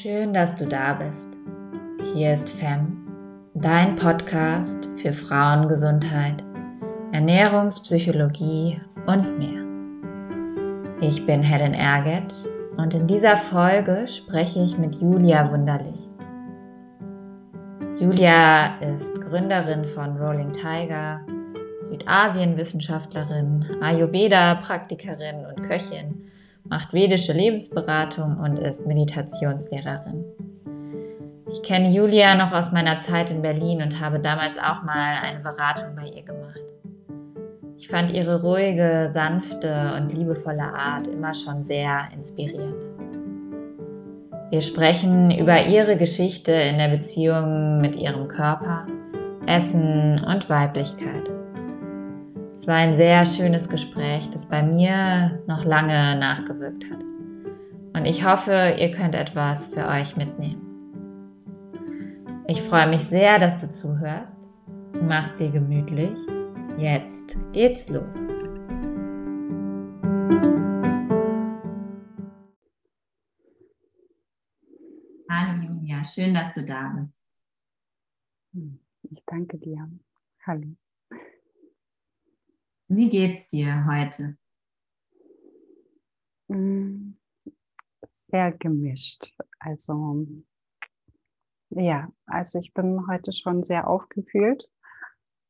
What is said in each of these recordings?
Schön, dass du da bist. Hier ist FEM, dein Podcast für Frauengesundheit, Ernährungspsychologie und mehr. Ich bin Helen Erget und in dieser Folge spreche ich mit Julia Wunderlich. Julia ist Gründerin von Rolling Tiger, Südasien-Wissenschaftlerin, Ayurveda-Praktikerin und Köchin macht vedische Lebensberatung und ist Meditationslehrerin. Ich kenne Julia noch aus meiner Zeit in Berlin und habe damals auch mal eine Beratung bei ihr gemacht. Ich fand ihre ruhige, sanfte und liebevolle Art immer schon sehr inspirierend. Wir sprechen über ihre Geschichte in der Beziehung mit ihrem Körper, Essen und Weiblichkeit war ein sehr schönes Gespräch, das bei mir noch lange nachgewirkt hat. Und ich hoffe, ihr könnt etwas für euch mitnehmen. Ich freue mich sehr, dass du zuhörst. Mach's dir gemütlich. Jetzt geht's los. Hallo Julia, schön, dass du da bist. Ich danke dir. Hallo. Wie geht's dir heute? Mm, sehr gemischt. Also ja, also ich bin heute schon sehr aufgewühlt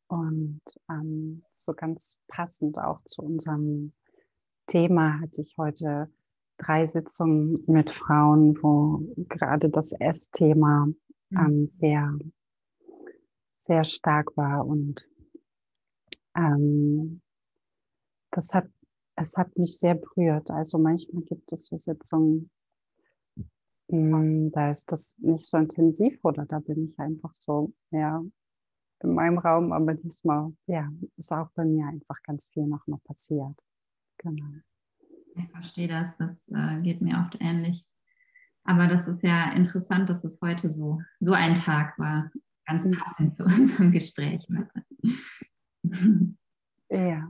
und ähm, so ganz passend auch zu unserem Thema hatte ich heute drei Sitzungen mit Frauen, wo gerade das Essthema mhm. ähm, sehr, sehr stark war und ähm, das hat, es hat mich sehr berührt. Also manchmal gibt es so Sitzungen, hm, da ist das nicht so intensiv oder da bin ich einfach so, ja, in meinem Raum, aber diesmal, ja, ist auch bei mir einfach ganz viel noch, noch passiert. Genau. Ich verstehe das, das äh, geht mir oft ähnlich. Aber das ist ja interessant, dass es heute so, so ein Tag war. Ganz mhm. passend zu unserem Gespräch heute. Ja,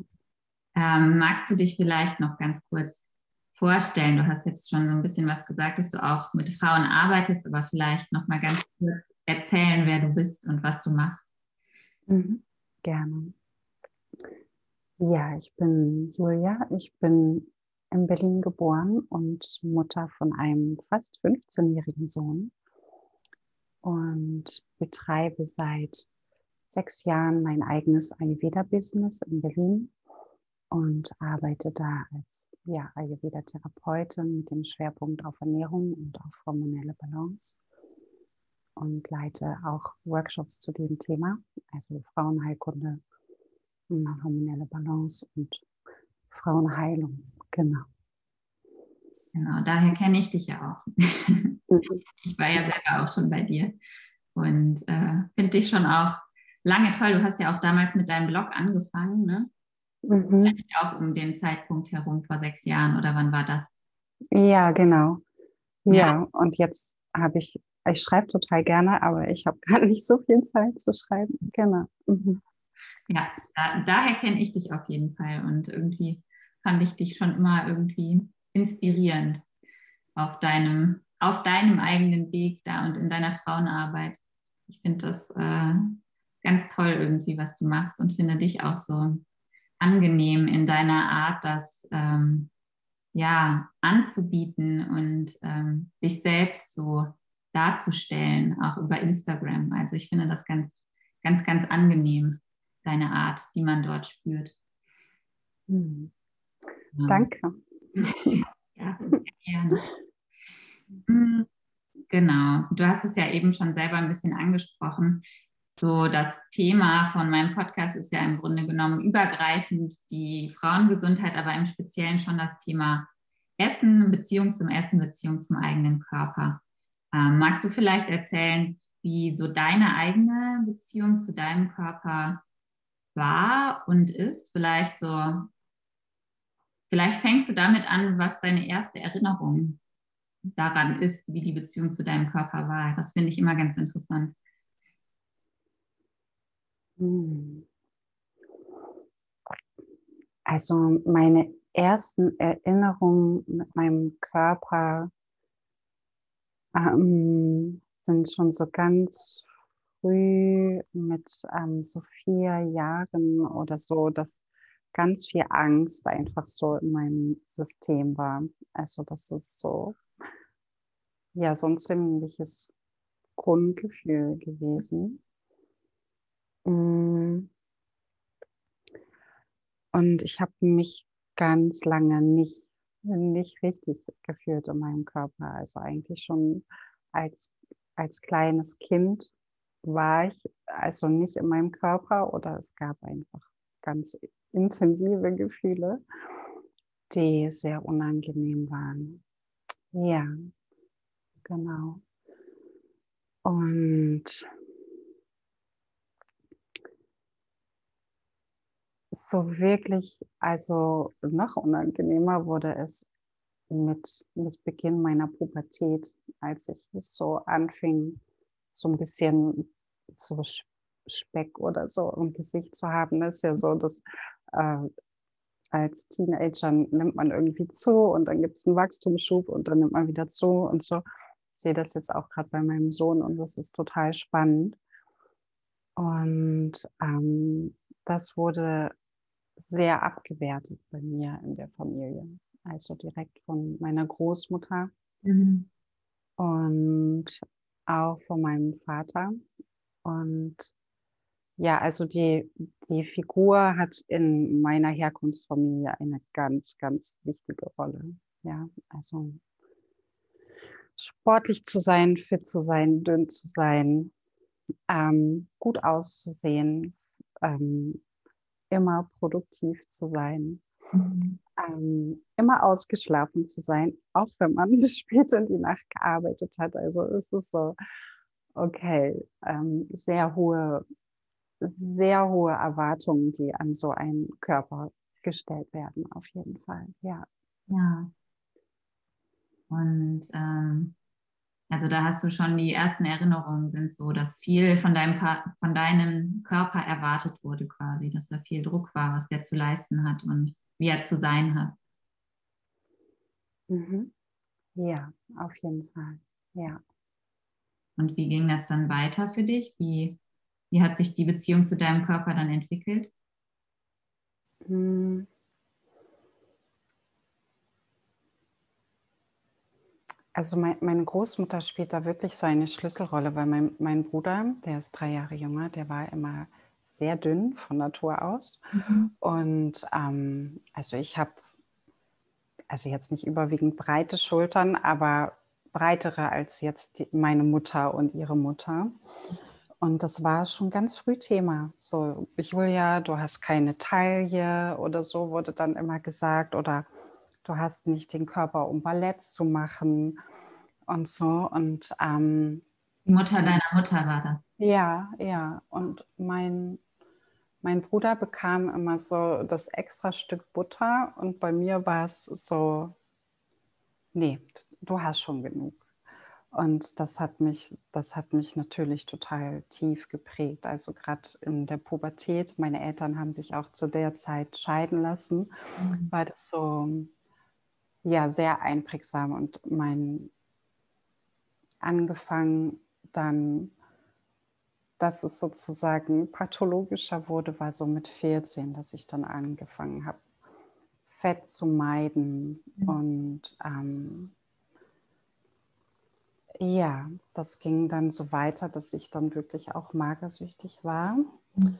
ähm, magst du dich vielleicht noch ganz kurz vorstellen? Du hast jetzt schon so ein bisschen was gesagt, dass du auch mit Frauen arbeitest, aber vielleicht noch mal ganz kurz erzählen, wer du bist und was du machst. Mhm, gerne. Ja, ich bin Julia. Ich bin in Berlin geboren und Mutter von einem fast 15-jährigen Sohn und betreibe seit sechs Jahren mein eigenes Ayurveda-Business in Berlin und arbeite da als ja, Ayurveda-Therapeutin mit dem Schwerpunkt auf Ernährung und auf hormonelle Balance und leite auch Workshops zu dem Thema, also Frauenheilkunde, hormonelle Balance und Frauenheilung, genau. Genau, daher kenne ich dich ja auch. Mhm. ich war ja selber auch schon bei dir und äh, finde dich schon auch lange toll. Du hast ja auch damals mit deinem Blog angefangen, ne? Mhm. Auch um den Zeitpunkt herum vor sechs Jahren oder wann war das? Ja, genau. Ja, ja. und jetzt habe ich, ich schreibe total gerne, aber ich habe gar nicht so viel Zeit zu schreiben. Genau. Mhm. Ja, da, daher kenne ich dich auf jeden Fall und irgendwie fand ich dich schon immer irgendwie inspirierend auf deinem, auf deinem eigenen Weg da und in deiner Frauenarbeit. Ich finde das äh, ganz toll irgendwie, was du machst und finde dich auch so angenehm in deiner Art, das ähm, ja anzubieten und ähm, dich selbst so darzustellen, auch über Instagram. Also ich finde das ganz, ganz, ganz angenehm, deine Art, die man dort spürt. Mhm. Ja. Danke. ja, gerne. Hm, genau. Du hast es ja eben schon selber ein bisschen angesprochen so das Thema von meinem Podcast ist ja im Grunde genommen übergreifend die Frauengesundheit, aber im Speziellen schon das Thema Essen, Beziehung zum Essen, Beziehung zum eigenen Körper. Ähm, magst du vielleicht erzählen, wie so deine eigene Beziehung zu deinem Körper war und ist? Vielleicht so, vielleicht fängst du damit an, was deine erste Erinnerung daran ist, wie die Beziehung zu deinem Körper war. Das finde ich immer ganz interessant. Also meine ersten Erinnerungen mit meinem Körper ähm, sind schon so ganz früh mit ähm, so vier Jahren oder so, dass ganz viel Angst einfach so in meinem System war. Also das ist so, ja, so ein ziemliches Grundgefühl gewesen. Mm. Und ich habe mich ganz lange nicht, nicht richtig gefühlt in meinem Körper. Also eigentlich schon als, als kleines Kind war ich also nicht in meinem Körper oder es gab einfach ganz intensive Gefühle, die sehr unangenehm waren. Ja, genau. Und so wirklich, also noch unangenehmer wurde es mit, mit Beginn meiner Pubertät, als ich so anfing, so ein bisschen so Speck oder so im Gesicht zu haben. Das ist ja so, dass äh, als Teenager nimmt man irgendwie zu und dann gibt es einen Wachstumsschub und dann nimmt man wieder zu und so. Ich sehe das jetzt auch gerade bei meinem Sohn und das ist total spannend. Und ähm, das wurde sehr abgewertet bei mir in der Familie. Also direkt von meiner Großmutter mhm. und auch von meinem Vater. Und ja, also die, die Figur hat in meiner Herkunftsfamilie eine ganz, ganz wichtige Rolle. Ja, also sportlich zu sein, fit zu sein, dünn zu sein, ähm, gut auszusehen, ähm, immer produktiv zu sein, mhm. ähm, immer ausgeschlafen zu sein, auch wenn man bis spät in die Nacht gearbeitet hat. Also es ist so, okay, ähm, sehr hohe, sehr hohe Erwartungen, die an so einen Körper gestellt werden, auf jeden Fall, ja. Ja. Und ähm, also da hast du schon die ersten Erinnerungen sind so, dass viel von deinem, von deinem Körper erwartet wurde quasi, dass da viel Druck war, was der zu leisten hat und wie er zu sein hat. Mhm. Ja, auf jeden Fall. Ja. Und wie ging das dann weiter für dich? Wie, wie hat sich die Beziehung zu deinem Körper dann entwickelt? Mhm. Also mein, meine Großmutter spielt da wirklich so eine Schlüsselrolle, weil mein, mein Bruder, der ist drei Jahre jünger, der war immer sehr dünn von Natur aus. Mhm. Und ähm, also ich habe, also jetzt nicht überwiegend breite Schultern, aber breitere als jetzt die, meine Mutter und ihre Mutter. Und das war schon ganz früh Thema. So, Julia, du hast keine Taille oder so, wurde dann immer gesagt. Oder du hast nicht den Körper, um Ballett zu machen und so. Und ähm, die Mutter deiner Mutter war das. Ja, ja. Und mein, mein Bruder bekam immer so das extra Stück Butter und bei mir war es so, nee, du hast schon genug. Und das hat mich, das hat mich natürlich total tief geprägt. Also gerade in der Pubertät, meine Eltern haben sich auch zu der Zeit scheiden lassen, mhm. war das so ja sehr einprägsam und mein angefangen dann, dass es sozusagen pathologischer wurde, war so mit 14, dass ich dann angefangen habe, Fett zu meiden mhm. und ähm, ja, das ging dann so weiter, dass ich dann wirklich auch magersüchtig war. Mhm.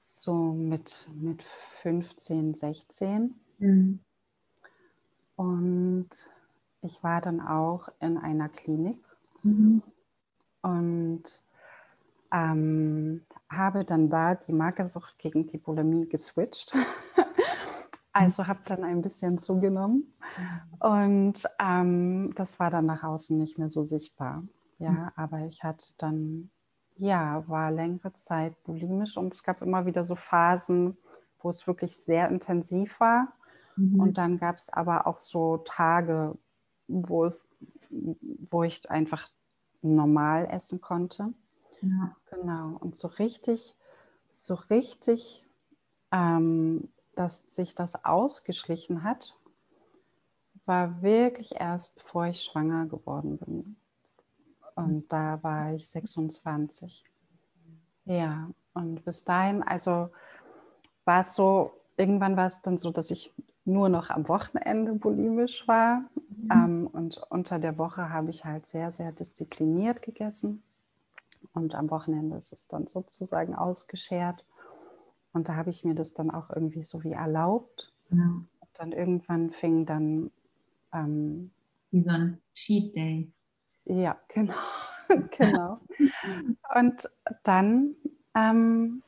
So mit, mit 15, 16. Mhm. Und ich war dann auch in einer Klinik mhm. und ähm, habe dann da die Magersucht gegen die Bulimie geswitcht. also habe dann ein bisschen zugenommen und ähm, das war dann nach außen nicht mehr so sichtbar. Ja, mhm. aber ich hatte dann, ja, war längere Zeit bulimisch und es gab immer wieder so Phasen, wo es wirklich sehr intensiv war Mhm. Und dann gab es aber auch so Tage, wo es, wo ich einfach normal essen konnte. Ja. Genau. Und so richtig, so richtig, ähm, dass sich das ausgeschlichen hat, war wirklich erst, bevor ich schwanger geworden bin. Und da war ich 26. Ja, und bis dahin, also war es so, irgendwann war es dann so, dass ich nur noch am Wochenende bulimisch war. Mhm. Ähm, und unter der Woche habe ich halt sehr, sehr diszipliniert gegessen. Und am Wochenende ist es dann sozusagen ausgeschert. Und da habe ich mir das dann auch irgendwie so wie erlaubt. Ja. Und dann irgendwann fing dann. Ähm, wie so ein Cheat Day. Ja, genau. genau. Und dann ähm,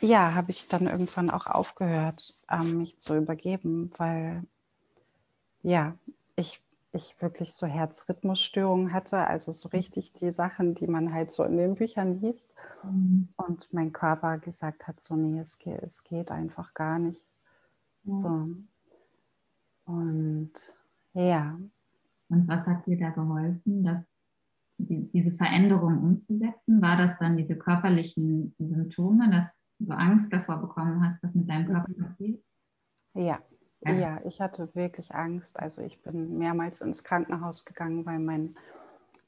ja, habe ich dann irgendwann auch aufgehört, ähm, mich zu übergeben, weil ja, ich, ich wirklich so Herzrhythmusstörungen hatte, also so richtig die Sachen, die man halt so in den Büchern liest. Mhm. Und mein Körper gesagt hat, so, nee, es geht, es geht einfach gar nicht. Ja. So. Und ja. Und was hat dir da geholfen, das, die, diese Veränderung umzusetzen? War das dann diese körperlichen Symptome, dass du Angst davor bekommen hast, was mit deinem Körper passiert? Ja, also. ja, ich hatte wirklich Angst. Also ich bin mehrmals ins Krankenhaus gegangen, weil mein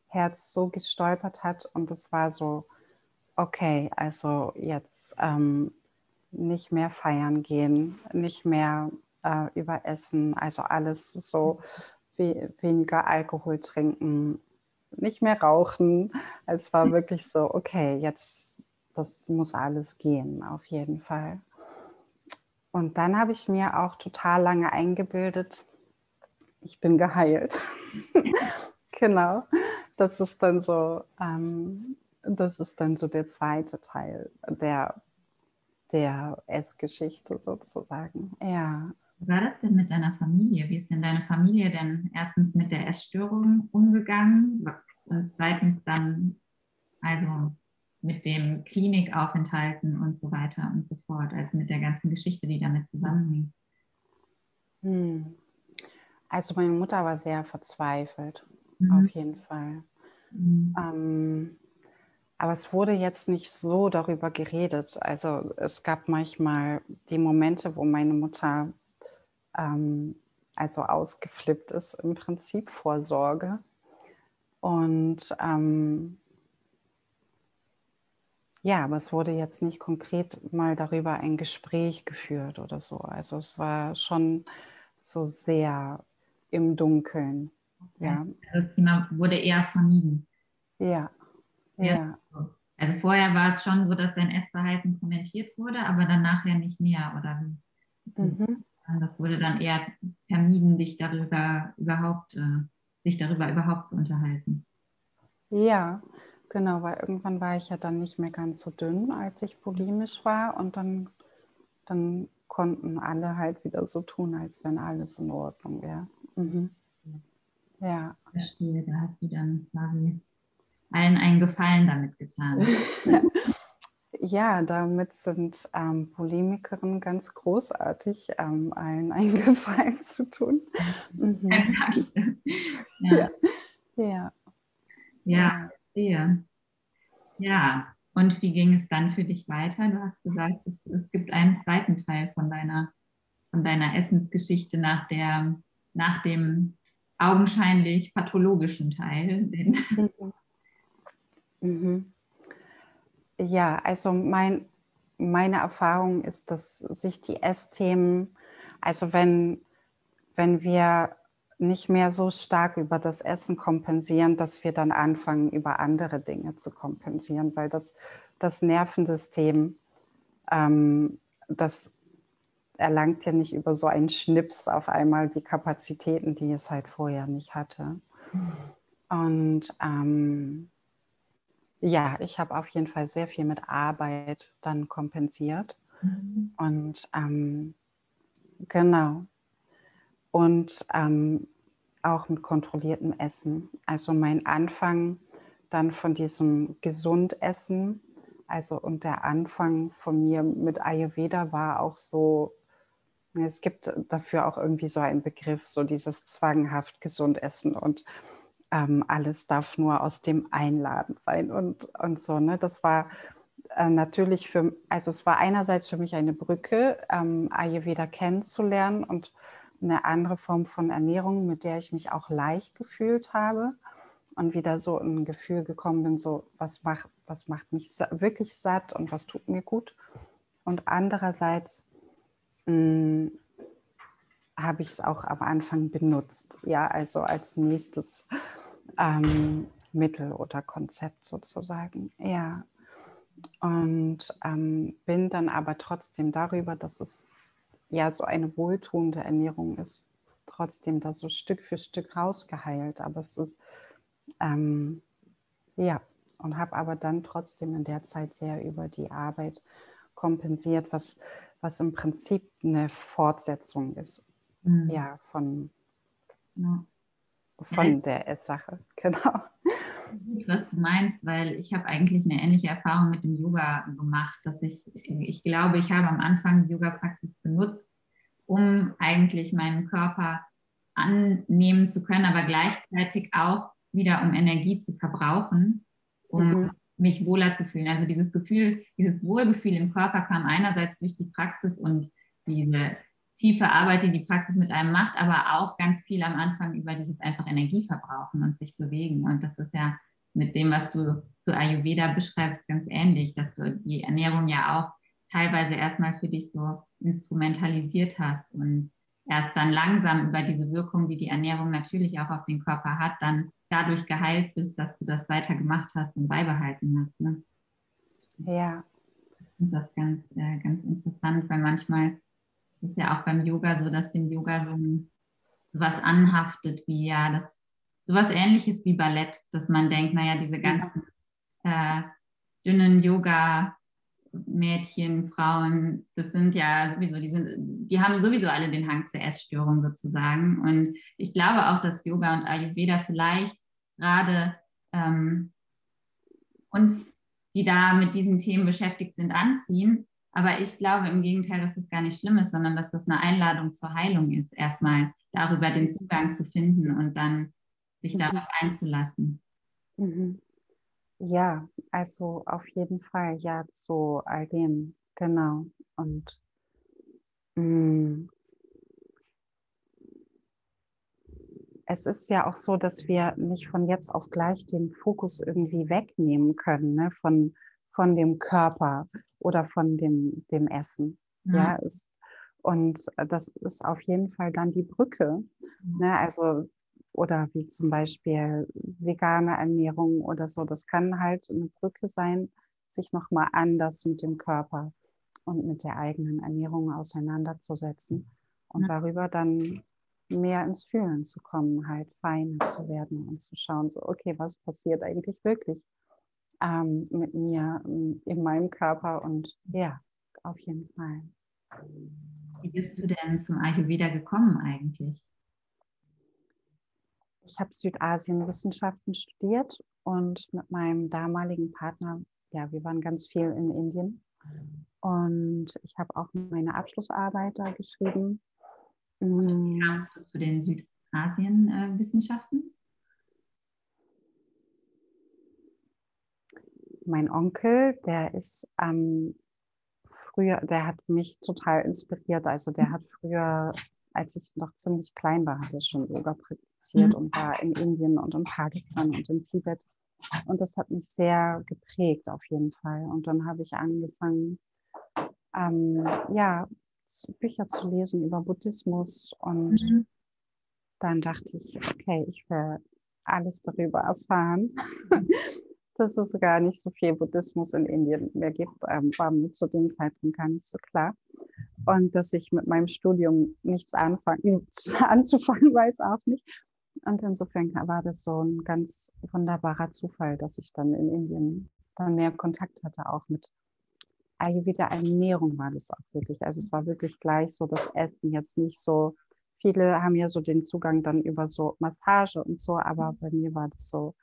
Herz so gestolpert hat und es war so, okay, also jetzt ähm, nicht mehr feiern gehen, nicht mehr äh, überessen, also alles so we weniger Alkohol trinken, nicht mehr rauchen. Es war wirklich so, okay, jetzt das muss alles gehen, auf jeden Fall. Und dann habe ich mir auch total lange eingebildet, ich bin geheilt. genau. Das ist dann so, ähm, das ist dann so der zweite Teil der, der Essgeschichte sozusagen. Ja. Wie war das denn mit deiner Familie? Wie ist denn deine Familie denn erstens mit der Essstörung umgegangen und zweitens dann, also mit dem Klinikaufenthalten und so weiter und so fort, also mit der ganzen Geschichte, die damit zusammenhängt? Hm. Also meine Mutter war sehr verzweifelt, mhm. auf jeden Fall. Mhm. Ähm, aber es wurde jetzt nicht so darüber geredet. Also es gab manchmal die Momente, wo meine Mutter ähm, also ausgeflippt ist im Prinzip vor Sorge. Und ähm, ja, aber es wurde jetzt nicht konkret mal darüber ein Gespräch geführt oder so. Also es war schon so sehr im Dunkeln. Ja. Das Thema wurde eher vermieden. Ja. ja. ja. Also vorher war es schon so, dass dein Essverhalten kommentiert wurde, aber dann nachher nicht mehr, oder wie? Mhm. Das wurde dann eher vermieden, dich darüber überhaupt, äh, sich darüber überhaupt zu unterhalten. Ja, Genau, weil irgendwann war ich ja dann nicht mehr ganz so dünn, als ich bulimisch war. Und dann, dann konnten alle halt wieder so tun, als wenn alles in Ordnung wäre. Mhm. Ja. Verstehe, da hast du dann quasi allen einen Gefallen damit getan. ja, damit sind ähm, Polemikerinnen ganz großartig, ähm, allen einen Gefallen zu tun. Mhm. Dann sag ich das. Ja. ja. ja. ja. Verstehe. Ja, und wie ging es dann für dich weiter? Du hast gesagt, es, es gibt einen zweiten Teil von deiner, von deiner Essensgeschichte nach, der, nach dem augenscheinlich pathologischen Teil. Mhm. Mhm. Ja, also mein, meine Erfahrung ist, dass sich die Essthemen, also wenn, wenn wir nicht mehr so stark über das Essen kompensieren, dass wir dann anfangen, über andere Dinge zu kompensieren, weil das, das Nervensystem, ähm, das erlangt ja nicht über so einen Schnips auf einmal die Kapazitäten, die es halt vorher nicht hatte. Und ähm, ja, ich habe auf jeden Fall sehr viel mit Arbeit dann kompensiert. Mhm. Und ähm, genau, und ähm, auch mit kontrolliertem Essen. Also mein Anfang dann von diesem Gesundessen, also und der Anfang von mir mit Ayurveda war auch so, es gibt dafür auch irgendwie so einen Begriff, so dieses zwanghaft Gesundessen und ähm, alles darf nur aus dem Einladen sein und, und so. Ne? Das war äh, natürlich für, also es war einerseits für mich eine Brücke, ähm, Ayurveda kennenzulernen und eine andere Form von Ernährung, mit der ich mich auch leicht gefühlt habe. und wieder so ein Gefühl gekommen bin, so was macht, was macht mich wirklich satt und was tut mir gut. Und andererseits hm, habe ich es auch am Anfang benutzt, ja, also als nächstes ähm, Mittel oder Konzept sozusagen, ja. Und ähm, bin dann aber trotzdem darüber, dass es ja so eine wohltuende Ernährung ist, trotzdem da so Stück für Stück rausgeheilt. Aber es ist, ähm, ja, und habe aber dann trotzdem in der Zeit sehr über die Arbeit kompensiert, was, was im Prinzip eine Fortsetzung ist, mhm. ja, von, ja. von der Esssache, genau. Was du meinst, weil ich habe eigentlich eine ähnliche Erfahrung mit dem Yoga gemacht, dass ich, ich glaube, ich habe am Anfang die Yoga-Praxis benutzt, um eigentlich meinen Körper annehmen zu können, aber gleichzeitig auch wieder um Energie zu verbrauchen, um mhm. mich wohler zu fühlen. Also dieses Gefühl, dieses Wohlgefühl im Körper kam einerseits durch die Praxis und diese tiefe Arbeit, die die Praxis mit einem macht, aber auch ganz viel am Anfang über dieses einfach Energie verbrauchen und sich bewegen. Und das ist ja mit dem, was du zu Ayurveda beschreibst, ganz ähnlich, dass du die Ernährung ja auch teilweise erstmal für dich so instrumentalisiert hast und erst dann langsam über diese Wirkung, die die Ernährung natürlich auch auf den Körper hat, dann dadurch geheilt bist, dass du das weiter gemacht hast und beibehalten hast. Ne? Ja. Und das ist ganz, äh, ganz interessant, weil manchmal ist es ja auch beim Yoga so, dass dem Yoga so was anhaftet, wie ja, das sowas ähnliches wie Ballett, dass man denkt, naja, diese ganzen äh, dünnen Yoga Mädchen, Frauen, das sind ja sowieso, die, sind, die haben sowieso alle den Hang zur Essstörung sozusagen. Und ich glaube auch, dass Yoga und Ayurveda vielleicht gerade ähm, uns, die da mit diesen Themen beschäftigt sind, anziehen. Aber ich glaube im Gegenteil, dass das gar nicht schlimm ist, sondern dass das eine Einladung zur Heilung ist, erstmal darüber den Zugang zu finden und dann sich mhm. darauf einzulassen. Mhm. Ja, also auf jeden Fall, ja, zu all dem, genau. Und mh, mm, es ist ja auch so, dass wir nicht von jetzt auf gleich den Fokus irgendwie wegnehmen können, ne, von, von dem Körper oder von dem, dem Essen. Ja, ja ist, und das ist auf jeden Fall dann die Brücke. Mhm. Ne? Also oder wie zum Beispiel vegane Ernährung oder so. Das kann halt eine Brücke sein, sich nochmal anders mit dem Körper und mit der eigenen Ernährung auseinanderzusetzen und ja. darüber dann mehr ins Fühlen zu kommen, halt feiner zu werden und zu schauen, so, okay, was passiert eigentlich wirklich ähm, mit mir ähm, in meinem Körper und ja, auf jeden Fall. Wie bist du denn zum Ayurveda gekommen eigentlich? ich habe Südasienwissenschaften studiert und mit meinem damaligen Partner, ja, wir waren ganz viel in Indien. Und ich habe auch meine Abschlussarbeit da geschrieben. Wie kamst du zu den Südasienwissenschaften? Mein Onkel, der ist ähm, früher, der hat mich total inspiriert. Also der hat früher, als ich noch ziemlich klein war, hat er schon Yoga praktiziert mhm. und war in Indien und in Pakistan und in Tibet. Und das hat mich sehr geprägt auf jeden Fall. Und dann habe ich angefangen, ähm, ja, Bücher zu lesen über Buddhismus und mhm. dann dachte ich, okay, ich will alles darüber erfahren. dass es gar nicht so viel Buddhismus in Indien mehr gibt, ähm, war mir zu dem Zeitpunkt gar nicht so klar. Und dass ich mit meinem Studium nichts anfangen, anzufangen weiß auch nicht. Und insofern war das so ein ganz wunderbarer Zufall, dass ich dann in Indien dann mehr Kontakt hatte, auch mit Ayurveda Ernährung war das auch wirklich. Also es war wirklich gleich so das Essen, jetzt nicht so, viele haben ja so den Zugang dann über so Massage und so, aber bei mir war das so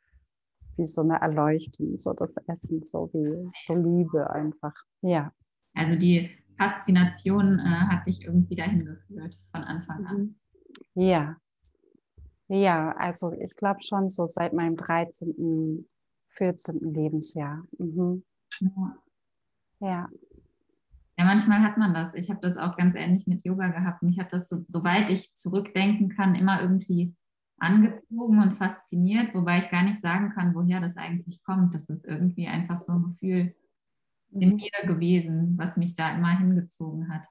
wie so eine Erleuchtung, so das Essen, so wie so Liebe einfach. Ja. Also die Faszination äh, hat dich irgendwie dahin geführt von Anfang an. Ja, ja, also ich glaube schon so seit meinem 13., 14. Lebensjahr. Mhm. Ja. ja. Ja, manchmal hat man das. Ich habe das auch ganz ähnlich mit Yoga gehabt. Mich hat das, so, soweit ich zurückdenken kann, immer irgendwie angezogen und fasziniert, wobei ich gar nicht sagen kann, woher das eigentlich kommt. Das ist irgendwie einfach so ein Gefühl in mhm. mir gewesen, was mich da immer hingezogen hat.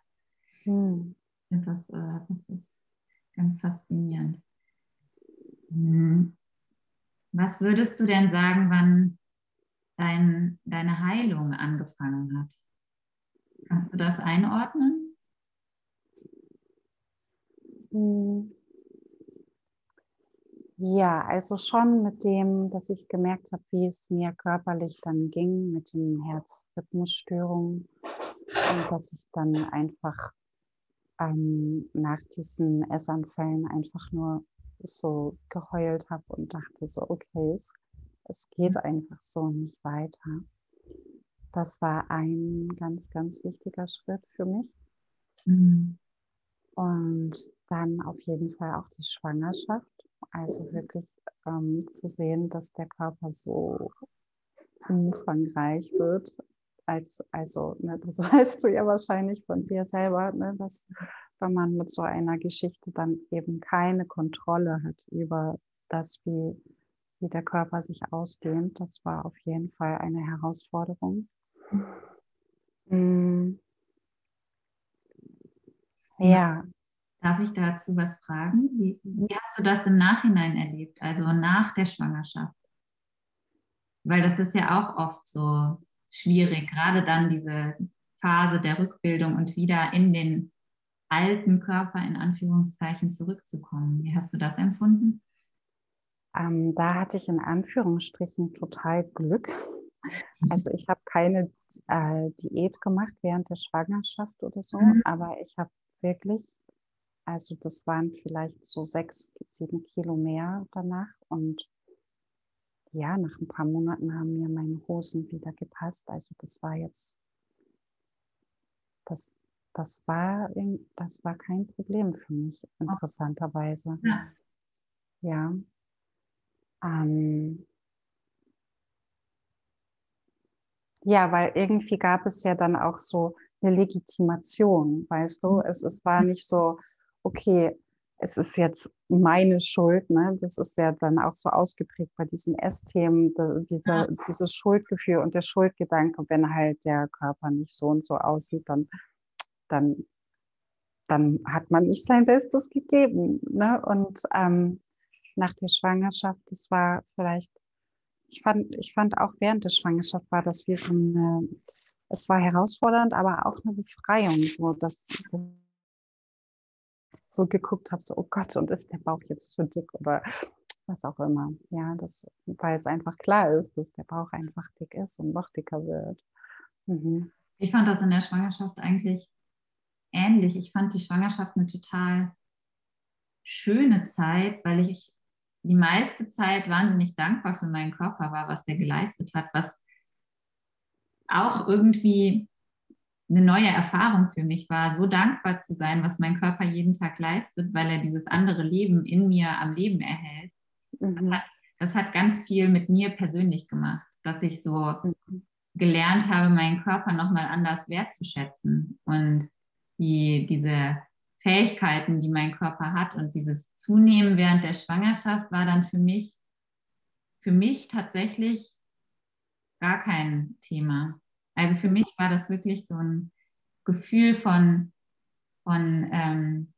Mhm. Das, äh, das ist ganz faszinierend. Mhm. Was würdest du denn sagen, wann dein, deine Heilung angefangen hat? Kannst du das einordnen? Mhm. Ja, also schon mit dem, dass ich gemerkt habe, wie es mir körperlich dann ging mit den Herzrhythmusstörungen und dass ich dann einfach ähm, nach diesen Essanfällen einfach nur so geheult habe und dachte so, okay, es, es geht einfach so nicht weiter. Das war ein ganz, ganz wichtiger Schritt für mich. Mhm. Und dann auf jeden Fall auch die Schwangerschaft also wirklich ähm, zu sehen, dass der Körper so umfangreich wird. Als, also, ne, das weißt du ja wahrscheinlich von dir selber, ne, dass wenn man mit so einer Geschichte dann eben keine Kontrolle hat über das, wie, wie der Körper sich ausdehnt, das war auf jeden Fall eine Herausforderung. Mhm. Ja. Darf ich dazu was fragen? Wie, wie, hast du das im Nachhinein erlebt, also nach der Schwangerschaft? Weil das ist ja auch oft so schwierig, gerade dann diese Phase der Rückbildung und wieder in den alten Körper in Anführungszeichen zurückzukommen. Wie hast du das empfunden? Ähm, da hatte ich in Anführungsstrichen total Glück. Also ich habe keine äh, Diät gemacht während der Schwangerschaft oder so, mhm. aber ich habe wirklich also das waren vielleicht so sechs, sieben Kilo mehr danach. Und ja, nach ein paar Monaten haben mir meine Hosen wieder gepasst. Also das war jetzt, das, das war, das war kein Problem für mich, interessanterweise. Ja. ja. Ähm, ja, weil irgendwie gab es ja dann auch so eine Legitimation, weißt du? Es, es war nicht so, okay, es ist jetzt meine Schuld, ne? das ist ja dann auch so ausgeprägt bei diesen Essthemen, dieser, ja. dieses Schuldgefühl und der Schuldgedanke, wenn halt der Körper nicht so und so aussieht, dann, dann, dann hat man nicht sein Bestes gegeben. Ne? Und ähm, nach der Schwangerschaft, das war vielleicht, ich fand, ich fand auch während der Schwangerschaft war das wie so eine, es war herausfordernd, aber auch eine Befreiung, so dass so geguckt habe, so, oh Gott, und ist der Bauch jetzt zu dick oder was auch immer. Ja, das, weil es einfach klar ist, dass der Bauch einfach dick ist und noch dicker wird. Mhm. Ich fand das in der Schwangerschaft eigentlich ähnlich. Ich fand die Schwangerschaft eine total schöne Zeit, weil ich die meiste Zeit wahnsinnig dankbar für meinen Körper war, was der geleistet hat, was auch irgendwie eine neue Erfahrung für mich war, so dankbar zu sein, was mein Körper jeden Tag leistet, weil er dieses andere Leben in mir am Leben erhält. Mhm. Das, hat, das, hat, ganz viel mit mir persönlich gemacht, dass ich so mhm. gelernt habe, meinen Körper nochmal anders wertzuschätzen und die, diese Fähigkeiten, die mein Körper hat und dieses Zunehmen während der Schwangerschaft war dann für mich, für mich tatsächlich gar kein Thema. Also für mich war das wirklich so ein Gefühl von, von, ähm,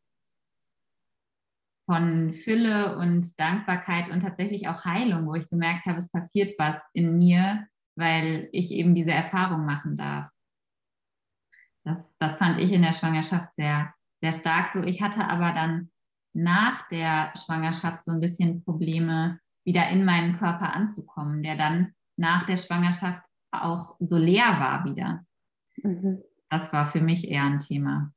von Fülle und Dankbarkeit und tatsächlich auch Heilung, wo ich gemerkt habe, es passiert was in mir, weil ich eben diese Erfahrung machen darf. Das, das fand ich in der Schwangerschaft sehr, sehr stark so. Ich hatte aber dann nach der Schwangerschaft so ein bisschen Probleme, wieder in meinen Körper anzukommen, der dann nach der Schwangerschaft auch so leer war wieder. Mhm. Das war für mich eher ein Thema.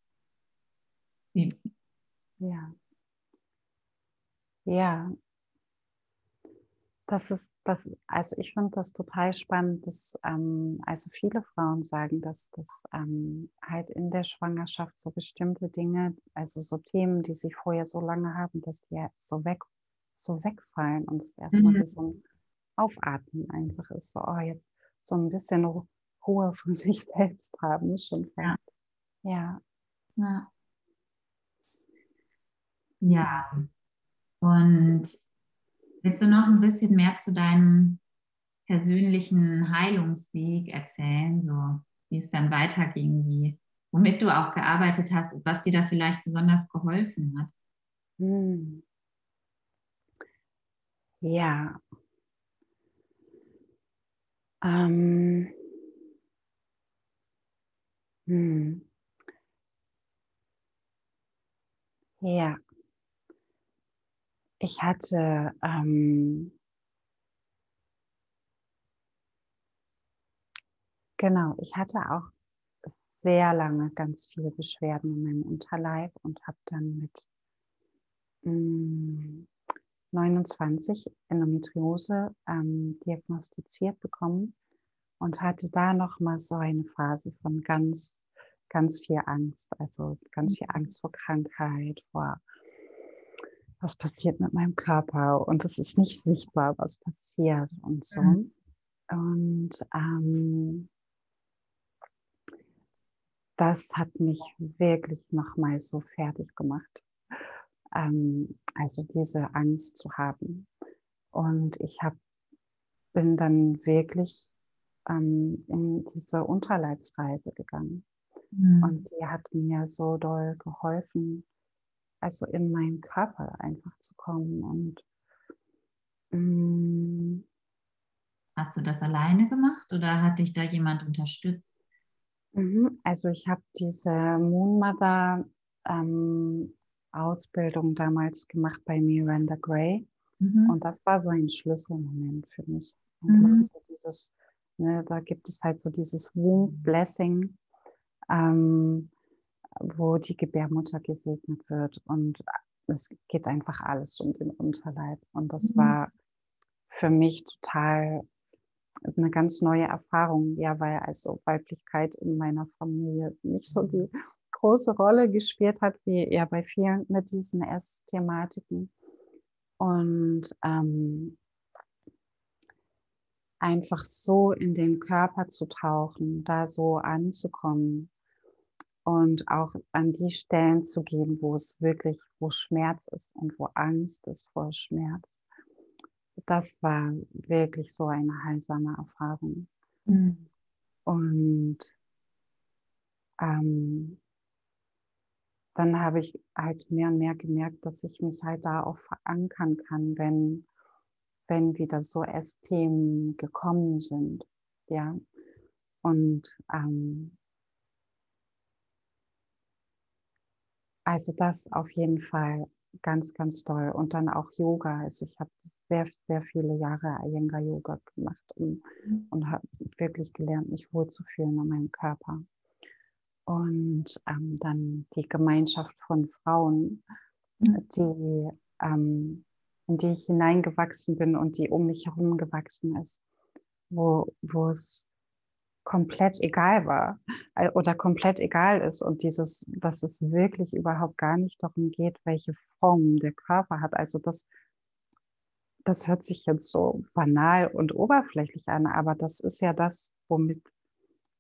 Ja. Ja. Das ist, das, also ich finde das total spannend, dass ähm, also viele Frauen sagen, dass das ähm, halt in der Schwangerschaft so bestimmte Dinge, also so Themen, die sie vorher so lange haben, dass die so weg, so wegfallen und es erstmal mhm. so ein Aufatmen einfach ist. So, oh, jetzt so ein bisschen Ruhe für sich selbst haben, schon fast. Ja. Ja. Ja. Und Willst du noch ein bisschen mehr zu deinem persönlichen Heilungsweg erzählen, so wie es dann weiterging, wie, womit du auch gearbeitet hast und was dir da vielleicht besonders geholfen hat? Hm. Ja. Ähm. Hm. Ja. Ich hatte ähm, genau, ich hatte auch sehr lange ganz viele Beschwerden in meinem Unterleib und habe dann mit mh, hm, 29 Endometriose ähm, diagnostiziert bekommen und hatte da noch mal so eine Phase von ganz, ganz viel Angst, also ganz viel. Angst vor Krankheit, vor was passiert mit meinem Körper und es ist nicht sichtbar, was passiert und so. Mhm. Und ähm, das hat mich wirklich nochmal so fertig gemacht. Ähm, also diese Angst zu haben. Und ich hab, bin dann wirklich ähm, in diese Unterleibsreise gegangen. Mhm. Und die hat mir so doll geholfen, also in meinen Körper einfach zu kommen. Und mm, Hast du das alleine gemacht oder hat dich da jemand unterstützt? Mhm, also ich habe diese Moon Mother ähm, Ausbildung damals gemacht bei Miranda Gray. Mhm. Und das war so ein Schlüsselmoment für mich. Mhm. So dieses, ne, da gibt es halt so dieses Womb Blessing. Ähm, wo die Gebärmutter gesegnet wird und es geht einfach alles um den Unterleib. Und das mhm. war für mich total eine ganz neue Erfahrung, ja, weil also Weiblichkeit in meiner Familie nicht so die große Rolle gespielt hat, wie ja bei vielen mit diesen Essthematiken. Und ähm, einfach so in den Körper zu tauchen, da so anzukommen, und auch an die Stellen zu gehen, wo es wirklich, wo Schmerz ist und wo Angst ist vor Schmerz. Das war wirklich so eine heilsame Erfahrung. Mhm. Und ähm, dann habe ich halt mehr und mehr gemerkt, dass ich mich halt da auch verankern kann, wenn, wenn wieder so Essthemen gekommen sind. Ja. Und ähm, Also das auf jeden Fall ganz, ganz toll. Und dann auch Yoga. Also ich habe sehr, sehr viele Jahre Iyengar Yoga gemacht und, mhm. und habe wirklich gelernt, mich wohlzufühlen in meinem Körper. Und ähm, dann die Gemeinschaft von Frauen, mhm. die, ähm, in die ich hineingewachsen bin und die um mich herum gewachsen ist, wo, wo es komplett egal war äh, oder komplett egal ist und dieses, dass es wirklich überhaupt gar nicht darum geht, welche Form der Körper hat. Also das, das hört sich jetzt so banal und oberflächlich an, aber das ist ja das, womit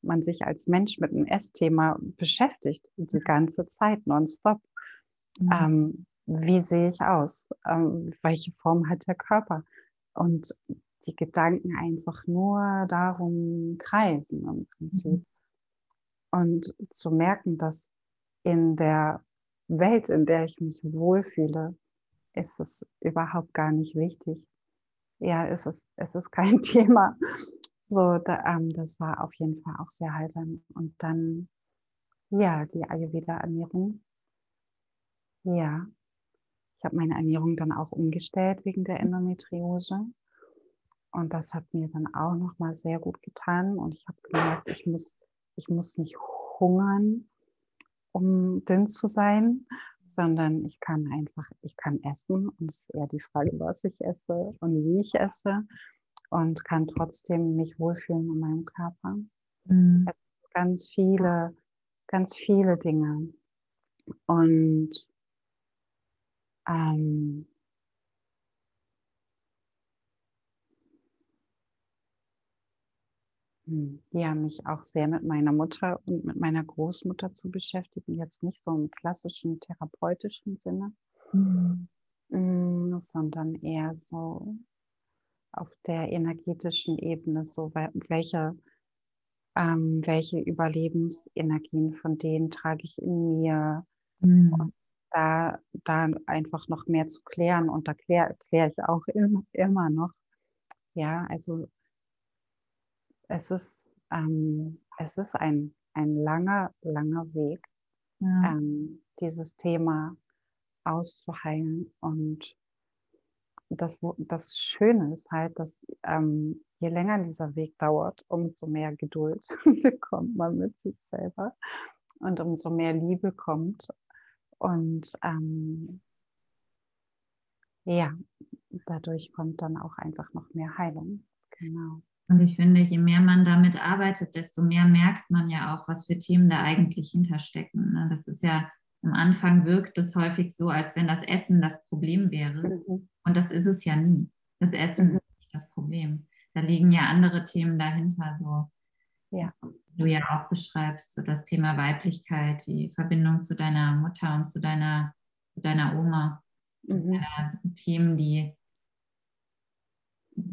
man sich als Mensch mit einem Essthema beschäftigt, die ganze Zeit nonstop. Mhm. Ähm, wie sehe ich aus? Ähm, welche Form hat der Körper? Und die Gedanken einfach nur darum kreisen im Prinzip. Mhm. Und zu merken, dass in der Welt, in der ich mich wohlfühle, ist es überhaupt gar nicht wichtig. Ja, ist es, es ist kein Thema. So, da, ähm, das war auf jeden Fall auch sehr heilsam. Und dann, ja, die Ayurveda-Ernährung. Ja, ich habe meine Ernährung dann auch umgestellt wegen der Endometriose. Und das hat mir dann auch nochmal sehr gut getan. Und ich habe gemerkt, ich muss, ich muss nicht hungern, um dünn zu sein, sondern ich kann einfach, ich kann essen. Und es ist eher die Frage, was ich esse und wie ich esse. Und kann trotzdem mich wohlfühlen in meinem Körper. Mhm. Ganz viele, ganz viele Dinge. Und ähm, Hm, ja, mich auch sehr mit meiner Mutter und mit meiner Großmutter zu beschäftigen. Jetzt nicht so im klassischen therapeutischen Sinne, mhm. mm, sondern eher so auf der energetischen Ebene, so welche, ähm, welche Überlebensenergien von denen trage ich in mir. Mhm. Und da, da einfach noch mehr zu klären und da kläre klär ich auch immer, immer noch. Ja, also es ist, ähm, es ist ein, ein langer, langer Weg, ja. ähm, dieses Thema auszuheilen. Und das, das Schöne ist halt, dass ähm, je länger dieser Weg dauert, umso mehr Geduld bekommt man mit sich selber und umso mehr Liebe kommt. Und ähm, ja, dadurch kommt dann auch einfach noch mehr Heilung. Genau. Und ich finde, je mehr man damit arbeitet, desto mehr merkt man ja auch, was für Themen da eigentlich hinterstecken. Ne? Das ist ja, am Anfang wirkt es häufig so, als wenn das Essen das Problem wäre. Mhm. Und das ist es ja nie. Das Essen mhm. ist nicht das Problem. Da liegen ja andere Themen dahinter, so ja. du ja auch beschreibst, so das Thema Weiblichkeit, die Verbindung zu deiner Mutter und zu deiner, zu deiner Oma. Mhm. Äh, Themen, die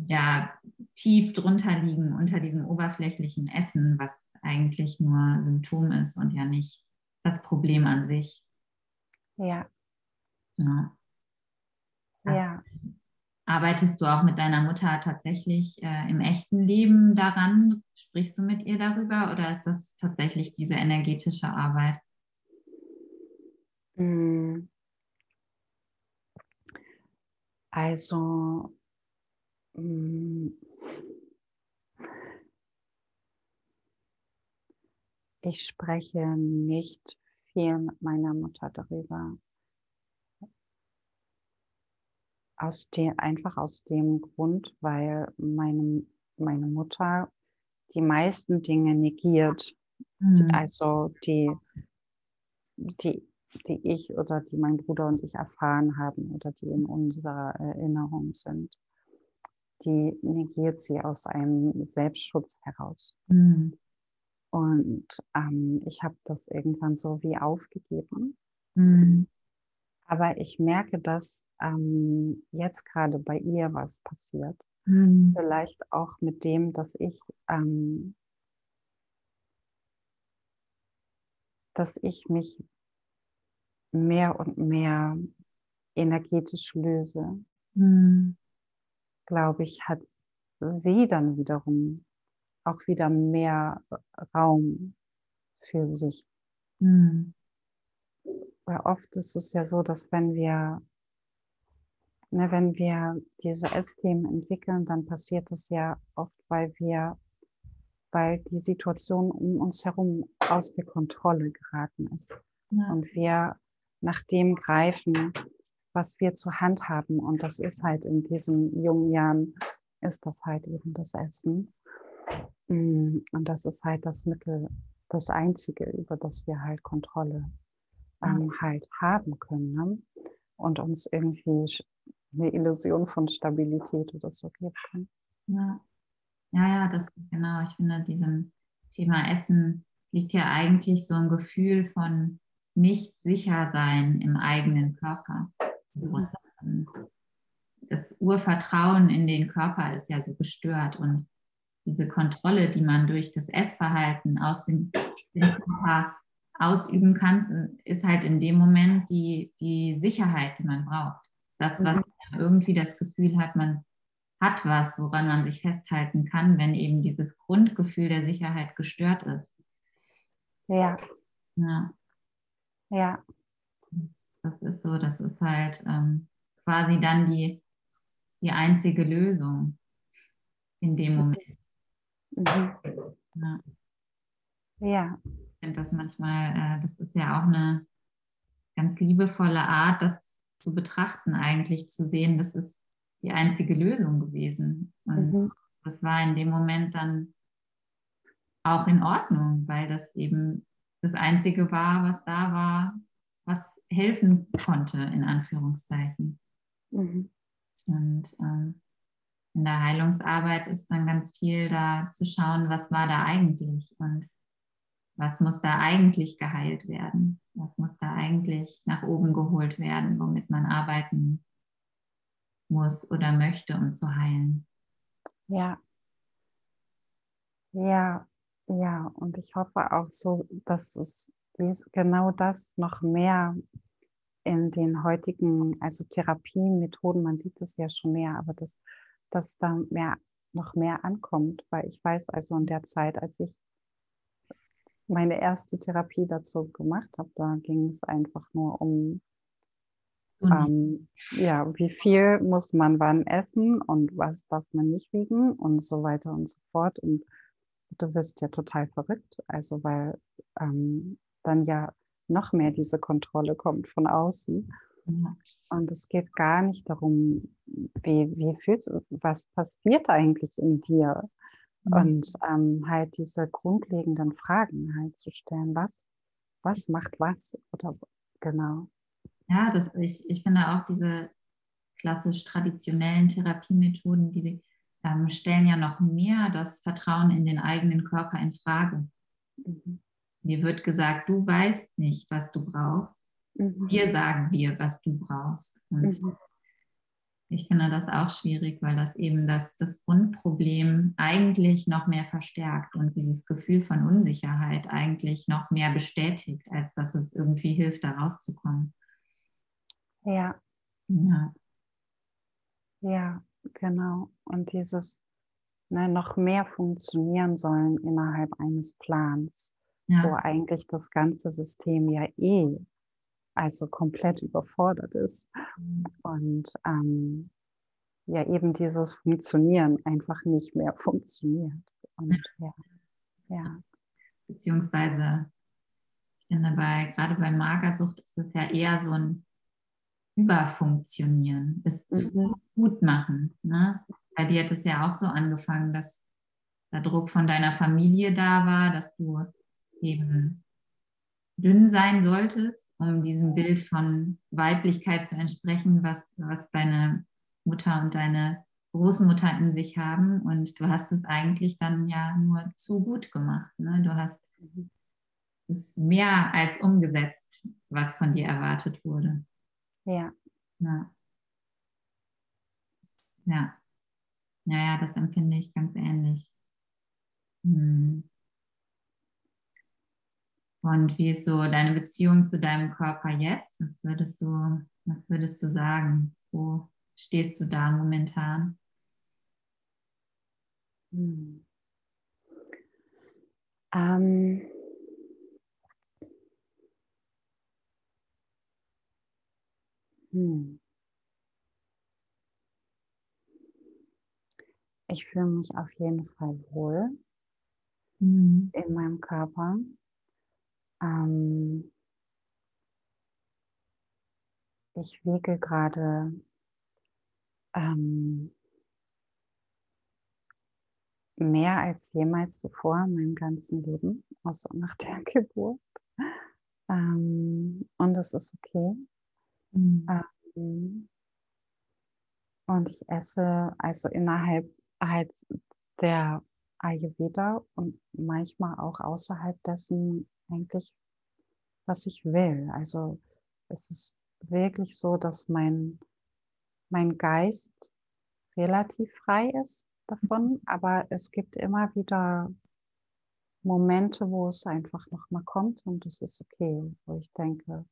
ja tief drunter liegen unter diesem oberflächlichen Essen, was eigentlich nur Symptom ist und ja nicht das Problem an sich. Ja. Ja. ja. Arbeitest du auch mit deiner Mutter tatsächlich äh, im echten Leben daran? Sprichst du mit ihr darüber oder ist das tatsächlich diese energetische Arbeit? Hm. Also hm. Ich spreche nicht viel mit meiner Mutter darüber. Aus dem, einfach aus dem Grund, weil meine, meine Mutter die meisten Dinge negiert. Mhm. Also die, die, die ich oder die mein Bruder und ich erfahren haben oder die in unserer Erinnerung sind die negiert sie aus einem Selbstschutz heraus. Mhm. Und ähm, ich habe das irgendwann so wie aufgegeben. Mhm. Aber ich merke, dass ähm, jetzt gerade bei ihr was passiert. Mhm. Vielleicht auch mit dem, dass ich, ähm, dass ich mich mehr und mehr energetisch löse. Mhm glaube ich, hat sie dann wiederum auch wieder mehr Raum für sich. Mhm. Weil oft ist es ja so, dass wenn wir, ne, wenn wir diese Essthemen entwickeln, dann passiert das ja oft, weil wir, weil die Situation um uns herum aus der Kontrolle geraten ist. Ja. Und wir nach dem greifen, was wir zur Hand haben. Und das ist halt in diesen jungen Jahren, ist das halt eben das Essen. Mm, und das ist halt das Mittel, das Einzige, über das wir halt Kontrolle ähm, halt haben können. Ne? Und uns irgendwie eine Illusion von Stabilität oder so geben können. Ja. ja, ja, das genau. Ich finde, diesem Thema Essen liegt ja eigentlich so ein Gefühl von nicht sicher sein im eigenen Körper. Das Urvertrauen in den Körper ist ja so gestört und diese Kontrolle, die man durch das Essverhalten aus dem, Körper ausüben kann, ist halt in dem Moment die, die Sicherheit, die man braucht. Das, was mhm. Irgendwie das Gefühl hat, man hat was, woran man sich festhalten kann, wenn eben dieses Grundgefühl der Sicherheit gestört ist. Ja. Ja. Ja. Das das ist so, das ist halt ähm, quasi dann die, die einzige Lösung in dem Moment. Mhm. Ja. ja. Ich finde das manchmal, äh, das ist ja auch eine ganz liebevolle Art, das zu betrachten, eigentlich zu sehen, das ist die einzige Lösung gewesen. Und mhm. das war in dem Moment dann auch in Ordnung, weil das eben das Einzige war, was da war, was helfen konnte, in Anführungszeichen. Mhm. Und ähm, in der Heilungsarbeit ist dann ganz viel da zu schauen, was war da eigentlich und was muss da eigentlich geheilt werden, was muss da eigentlich nach oben geholt werden, womit man arbeiten muss oder möchte, um zu heilen. Ja. Ja, ja, und ich hoffe auch so, dass es genau das noch mehr in den heutigen, also Therapiemethoden, man sieht es ja schon mehr, aber dass, dass da mehr, noch mehr ankommt, weil ich weiß also in der Zeit, als ich meine erste Therapie dazu gemacht habe, da ging es einfach nur um, ähm, ja, wie viel muss man wann essen und was darf man nicht wiegen und so weiter und so fort. Und du wirst ja total verrückt, also weil ähm, dann ja noch mehr diese Kontrolle kommt von außen. Ja. Und es geht gar nicht darum, wie, wie fühlst du, was passiert eigentlich in dir? Mhm. Und ähm, halt diese grundlegenden Fragen halt zu stellen, was, was macht was? Oder genau. Ja, das, ich, ich finde auch diese klassisch traditionellen Therapiemethoden, die ähm, stellen ja noch mehr das Vertrauen in den eigenen Körper in Frage. Mhm. Dir wird gesagt, du weißt nicht, was du brauchst. Mhm. Wir sagen dir, was du brauchst. Und mhm. Ich finde das auch schwierig, weil das eben das, das Grundproblem eigentlich noch mehr verstärkt und dieses Gefühl von Unsicherheit eigentlich noch mehr bestätigt, als dass es irgendwie hilft, da rauszukommen. Ja. Ja. Ja, Genau. Und dieses ne, noch mehr funktionieren sollen innerhalb eines Plans, ja. wo eigentlich das ganze System ja eh also komplett überfordert ist. Mhm. Und ähm, ja eben dieses Funktionieren einfach nicht mehr funktioniert. Und ja, ja. Beziehungsweise, ich finde bei, gerade bei Magersucht ist es ja eher so ein überfunktionieren, es mhm. zu gut machen. Ne? Bei dir hat es ja auch so angefangen, dass der Druck von deiner Familie da war, dass du eben dünn sein solltest, um diesem Bild von Weiblichkeit zu entsprechen, was, was deine Mutter und deine Großmutter in sich haben. Und du hast es eigentlich dann ja nur zu gut gemacht. Ne? Du hast es mehr als umgesetzt, was von dir erwartet wurde. Ja. Ja. Ja. Ja, ja, das empfinde ich ganz ähnlich. Hm. Und wie ist so deine Beziehung zu deinem Körper jetzt? Was würdest du, was würdest du sagen? Wo stehst du da momentan? Hm. Ähm, Hm. Ich fühle mich auf jeden Fall wohl mhm. in meinem Körper. Ähm, ich wiege gerade ähm, mehr als jemals zuvor in meinem ganzen Leben, außer nach der Geburt. Ähm, und es ist okay. Mhm. Ähm, und ich esse also innerhalb halt der Ayurveda und manchmal auch außerhalb dessen eigentlich, was ich will. Also es ist wirklich so, dass mein, mein Geist relativ frei ist davon, aber es gibt immer wieder Momente, wo es einfach nochmal kommt und es ist okay, wo ich denke,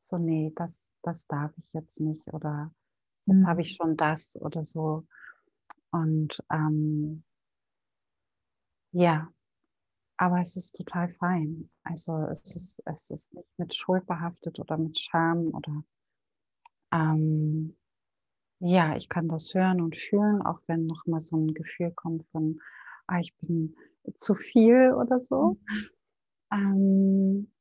so, nee, das, das darf ich jetzt nicht oder jetzt mhm. habe ich schon das oder so. Und ähm, ja, aber es ist total fein. Also es ist, es ist nicht mit Schuld behaftet oder mit Scham oder ähm, ja, ich kann das hören und fühlen, auch wenn noch mal so ein Gefühl kommt von, ah, ich bin zu viel oder so. Mhm. Ähm,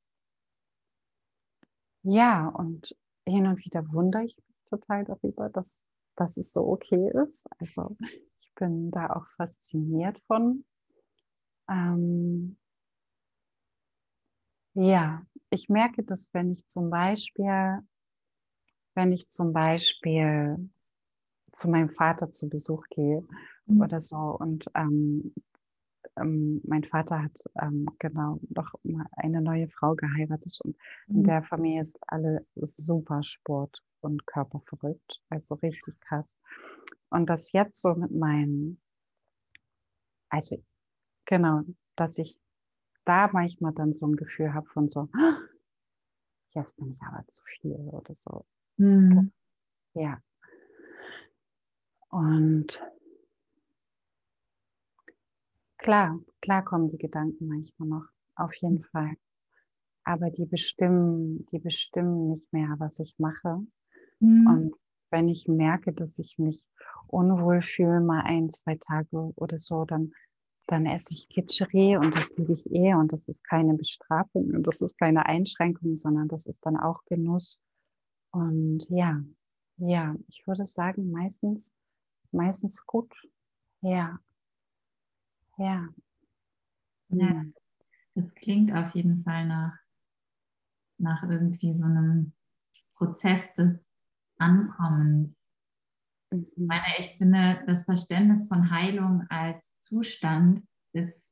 ja, und hin und wieder wundere ich mich total darüber, dass, dass es so okay ist. Also ich bin da auch fasziniert von. Ähm, ja, ich merke das, wenn ich zum Beispiel, wenn ich zum Beispiel zu meinem Vater zu Besuch gehe mhm. oder so und ähm, ähm, mein Vater hat ähm, genau noch eine neue Frau geheiratet und mhm. in der Familie ist alle super Sport und körperverrückt. Also richtig krass. Und das jetzt so mit meinen, also genau, dass ich da manchmal dann so ein Gefühl habe von so, jetzt bin ich aber zu viel oder so. Mhm. Ja. Und klar, klar kommen die Gedanken manchmal noch, auf jeden Fall. Aber die bestimmen, die bestimmen nicht mehr, was ich mache. Mhm. Und wenn ich merke, dass ich mich unwohl fühle, mal ein, zwei Tage oder so, dann, dann esse ich Kitscherie und das liebe ich eh und das ist keine Bestrafung und das ist keine Einschränkung, sondern das ist dann auch Genuss. Und ja, ja, ich würde sagen, meistens, meistens gut. Ja. Ja. Ja, das klingt auf jeden Fall nach, nach irgendwie so einem Prozess des Ankommens. Mhm. Ich meine, ich finde, das Verständnis von Heilung als Zustand ist,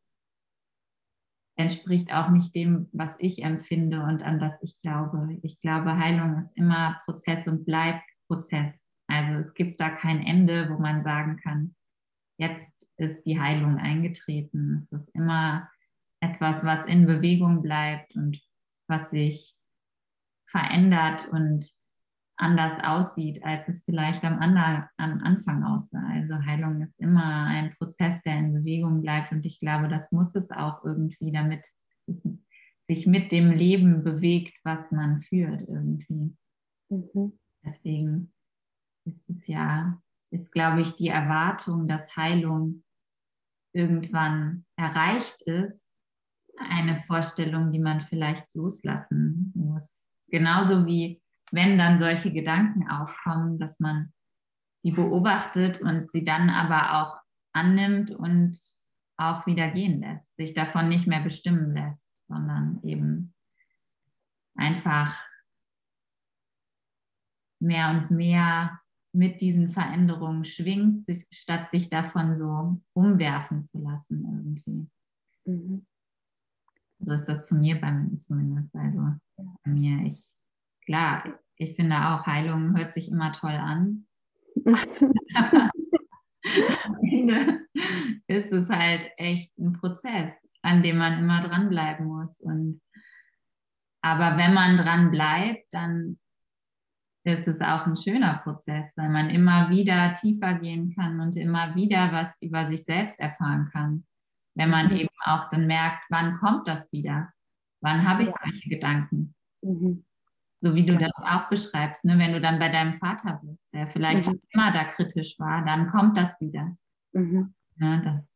entspricht auch nicht dem, was ich empfinde und an das ich glaube. Ich glaube, Heilung ist immer Prozess und bleibt Prozess. Also es gibt da kein Ende, wo man sagen kann, jetzt ist die Heilung eingetreten. Es ist immer etwas, was in Bewegung bleibt und was sich verändert und anders aussieht, als es vielleicht am, Ander, am Anfang aussah. Also Heilung ist immer ein Prozess, der in Bewegung bleibt und ich glaube, das muss es auch irgendwie, damit es sich mit dem Leben bewegt, was man führt irgendwie. Mhm. Deswegen ist es ja, ist glaube ich die Erwartung, dass Heilung irgendwann erreicht ist, eine Vorstellung, die man vielleicht loslassen muss. Genauso wie wenn dann solche Gedanken aufkommen, dass man die beobachtet und sie dann aber auch annimmt und auch wieder gehen lässt, sich davon nicht mehr bestimmen lässt, sondern eben einfach mehr und mehr mit diesen Veränderungen schwingt, sich, statt sich davon so umwerfen zu lassen irgendwie. Mhm. So ist das zu mir bei mir zumindest. Also bei mir, ich, klar, ich finde auch, Heilung hört sich immer toll an. am Ende ist es halt echt ein Prozess, an dem man immer dranbleiben muss. Und aber wenn man dran bleibt, dann ist es auch ein schöner Prozess, weil man immer wieder tiefer gehen kann und immer wieder was über sich selbst erfahren kann. Wenn man mhm. eben auch dann merkt, wann kommt das wieder? Wann habe ich ja. solche Gedanken? Mhm. So wie du das auch beschreibst, ne? wenn du dann bei deinem Vater bist, der vielleicht mhm. immer da kritisch war, dann kommt das wieder. Mhm. Ja, ne, das,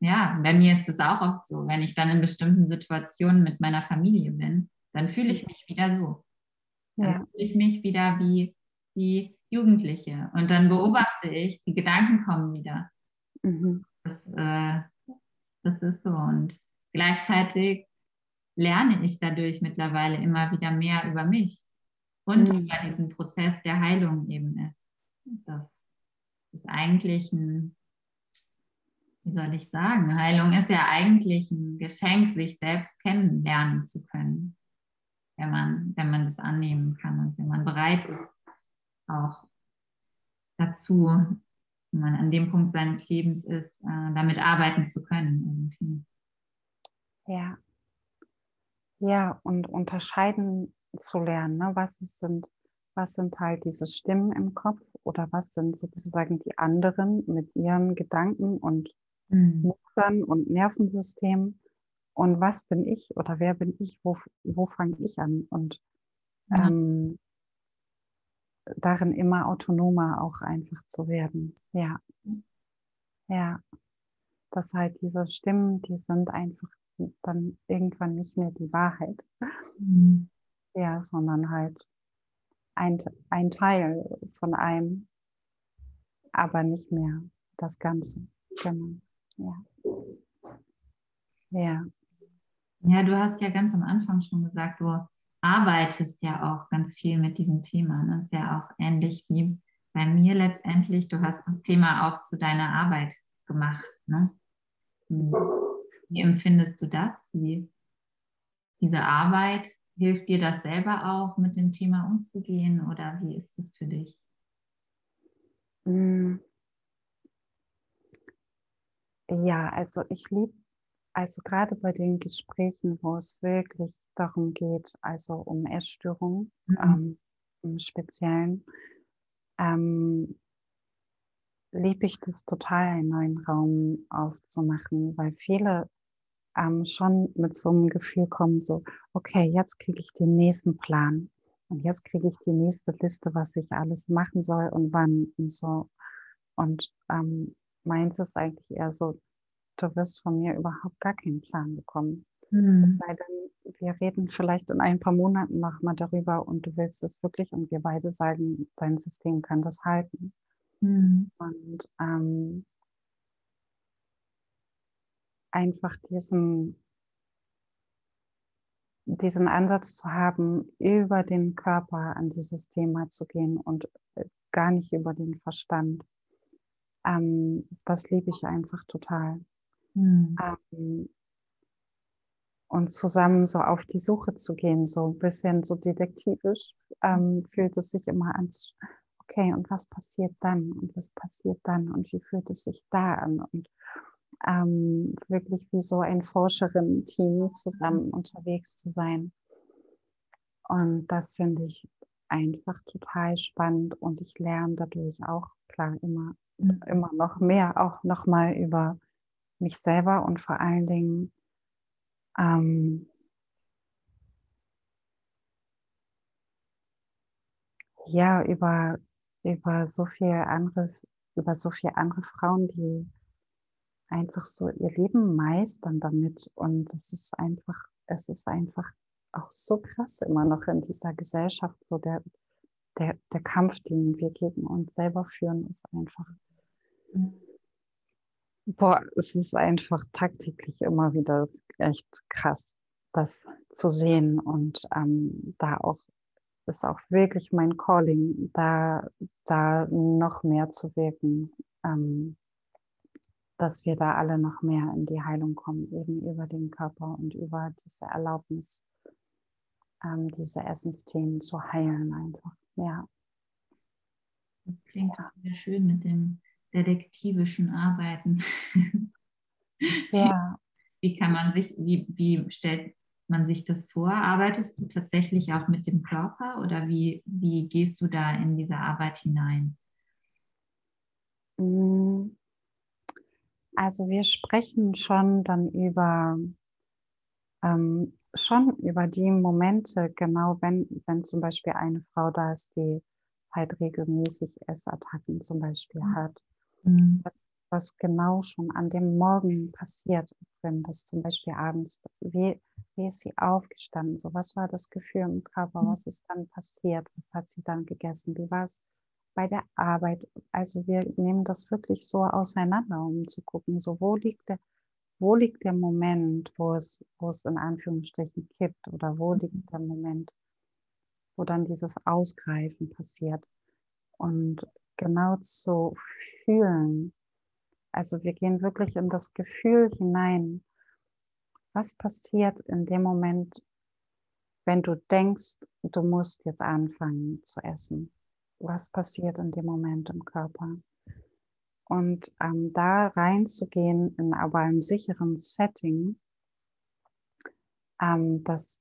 ja, bei mir ist das auch oft so. Wenn ich dann in bestimmten Situationen mit meiner Familie bin, dann fühle ich mich wieder so. Dann ja. fühle ich mich wieder wie die Jugendliche. Und dann beobachte ich, die Gedanken kommen wieder. Mhm. Das, äh, das ist so. Und gleichzeitig lerne ich dadurch mittlerweile immer wieder mehr über mich und mhm. über diesen Prozess der Heilung eben ist. Das ist eigentlich ein, wie soll ich sagen, Heilung ist ja eigentlich ein Geschenk, sich selbst kennenlernen zu können wenn man, wenn man das annehmen kann und wenn man bereit ist, auch dazu, wenn man an dem Punkt seines Lebens ist, äh, damit arbeiten zu können irgendwie. Ja. Ja, und unterscheiden zu lernen, ne? was sind, was sind halt diese Stimmen im Kopf oder was sind sozusagen die anderen mit ihren Gedanken und mhm. Mustern und Nervensystemen und was bin ich oder wer bin ich, wo, wo fange ich an und ja. ähm, darin immer autonomer auch einfach zu werden. Ja, ja, dass halt diese Stimmen, die sind einfach dann irgendwann nicht mehr die Wahrheit, mhm. Ja, sondern halt ein, ein Teil von einem, aber nicht mehr das Ganze. Genau. Ja. Ja. Ja, du hast ja ganz am Anfang schon gesagt, du arbeitest ja auch ganz viel mit diesem Thema. Das ist ja auch ähnlich wie bei mir letztendlich. Du hast das Thema auch zu deiner Arbeit gemacht. Ne? Wie empfindest du das, wie diese Arbeit hilft dir das selber auch, mit dem Thema umzugehen oder wie ist es für dich? Mm. Ja, also ich liebe, also gerade bei den Gesprächen, wo es wirklich darum geht, also um Essstörungen mhm. ähm, im Speziellen, ähm, liebe ich das total, einen neuen Raum aufzumachen, weil viele ähm, schon mit so einem Gefühl kommen, so, okay, jetzt kriege ich den nächsten Plan und jetzt kriege ich die nächste Liste, was ich alles machen soll und wann und so. Und ähm, meins ist eigentlich eher so, du wirst von mir überhaupt gar keinen Plan bekommen. Mhm. Es sei denn, wir reden vielleicht in ein paar Monaten nochmal darüber und du willst es wirklich und wir beide sagen, dein System kann das halten. Mhm. Und ähm, einfach diesen, diesen Ansatz zu haben, über den Körper an dieses Thema zu gehen und äh, gar nicht über den Verstand. Ähm, das liebe ich einfach total. Mhm. Ähm, und zusammen so auf die Suche zu gehen, so ein bisschen so detektivisch, ähm, fühlt es sich immer an, okay, und was passiert dann? Und was passiert dann? Und wie fühlt es sich da an? Und ähm, wirklich wie so ein Forscherin-Team zusammen mhm. unterwegs zu sein. Und das finde ich einfach total spannend und ich lerne dadurch auch klar immer, mhm. immer noch mehr, auch nochmal über mich selber und vor allen Dingen ähm, ja über über so viele andere über so viele andere Frauen, die einfach so ihr Leben meistern damit. Und es ist einfach, es ist einfach auch so krass immer noch in dieser Gesellschaft, so der, der, der Kampf, den wir gegen uns selber führen, ist einfach, boah, es ist einfach tagtäglich immer wieder echt krass, das zu sehen und ähm, da auch ist auch wirklich mein Calling, da, da noch mehr zu wirken. Ähm, dass wir da alle noch mehr in die Heilung kommen, eben über den Körper und über diese Erlaubnis, ähm, diese Essensthemen zu heilen einfach. Ja. Das klingt ja. auch wieder schön mit dem detektivischen Arbeiten. ja. Wie kann man sich, wie, wie stellt man sich das vor? Arbeitest du tatsächlich auch mit dem Körper oder wie, wie gehst du da in diese Arbeit hinein? Mm. Also wir sprechen schon dann über ähm, schon über die Momente, genau wenn, wenn zum Beispiel eine Frau da ist, die halt regelmäßig Essattacken zum Beispiel mhm. hat. Mhm. Was, was genau schon an dem Morgen passiert, wenn das zum Beispiel abends, wie, wie ist sie aufgestanden, so was war das Gefühl im Körper, mhm. was ist dann passiert, was hat sie dann gegessen, wie war es bei der Arbeit. Also wir nehmen das wirklich so auseinander, um zu gucken, so wo liegt der, wo liegt der Moment, wo es, wo es in Anführungsstrichen kippt oder wo liegt der Moment, wo dann dieses Ausgreifen passiert. Und genau zu fühlen, also wir gehen wirklich in das Gefühl hinein, was passiert in dem Moment, wenn du denkst, du musst jetzt anfangen zu essen was passiert in dem Moment im Körper. Und ähm, da reinzugehen in aber einem sicheren Setting, ähm, das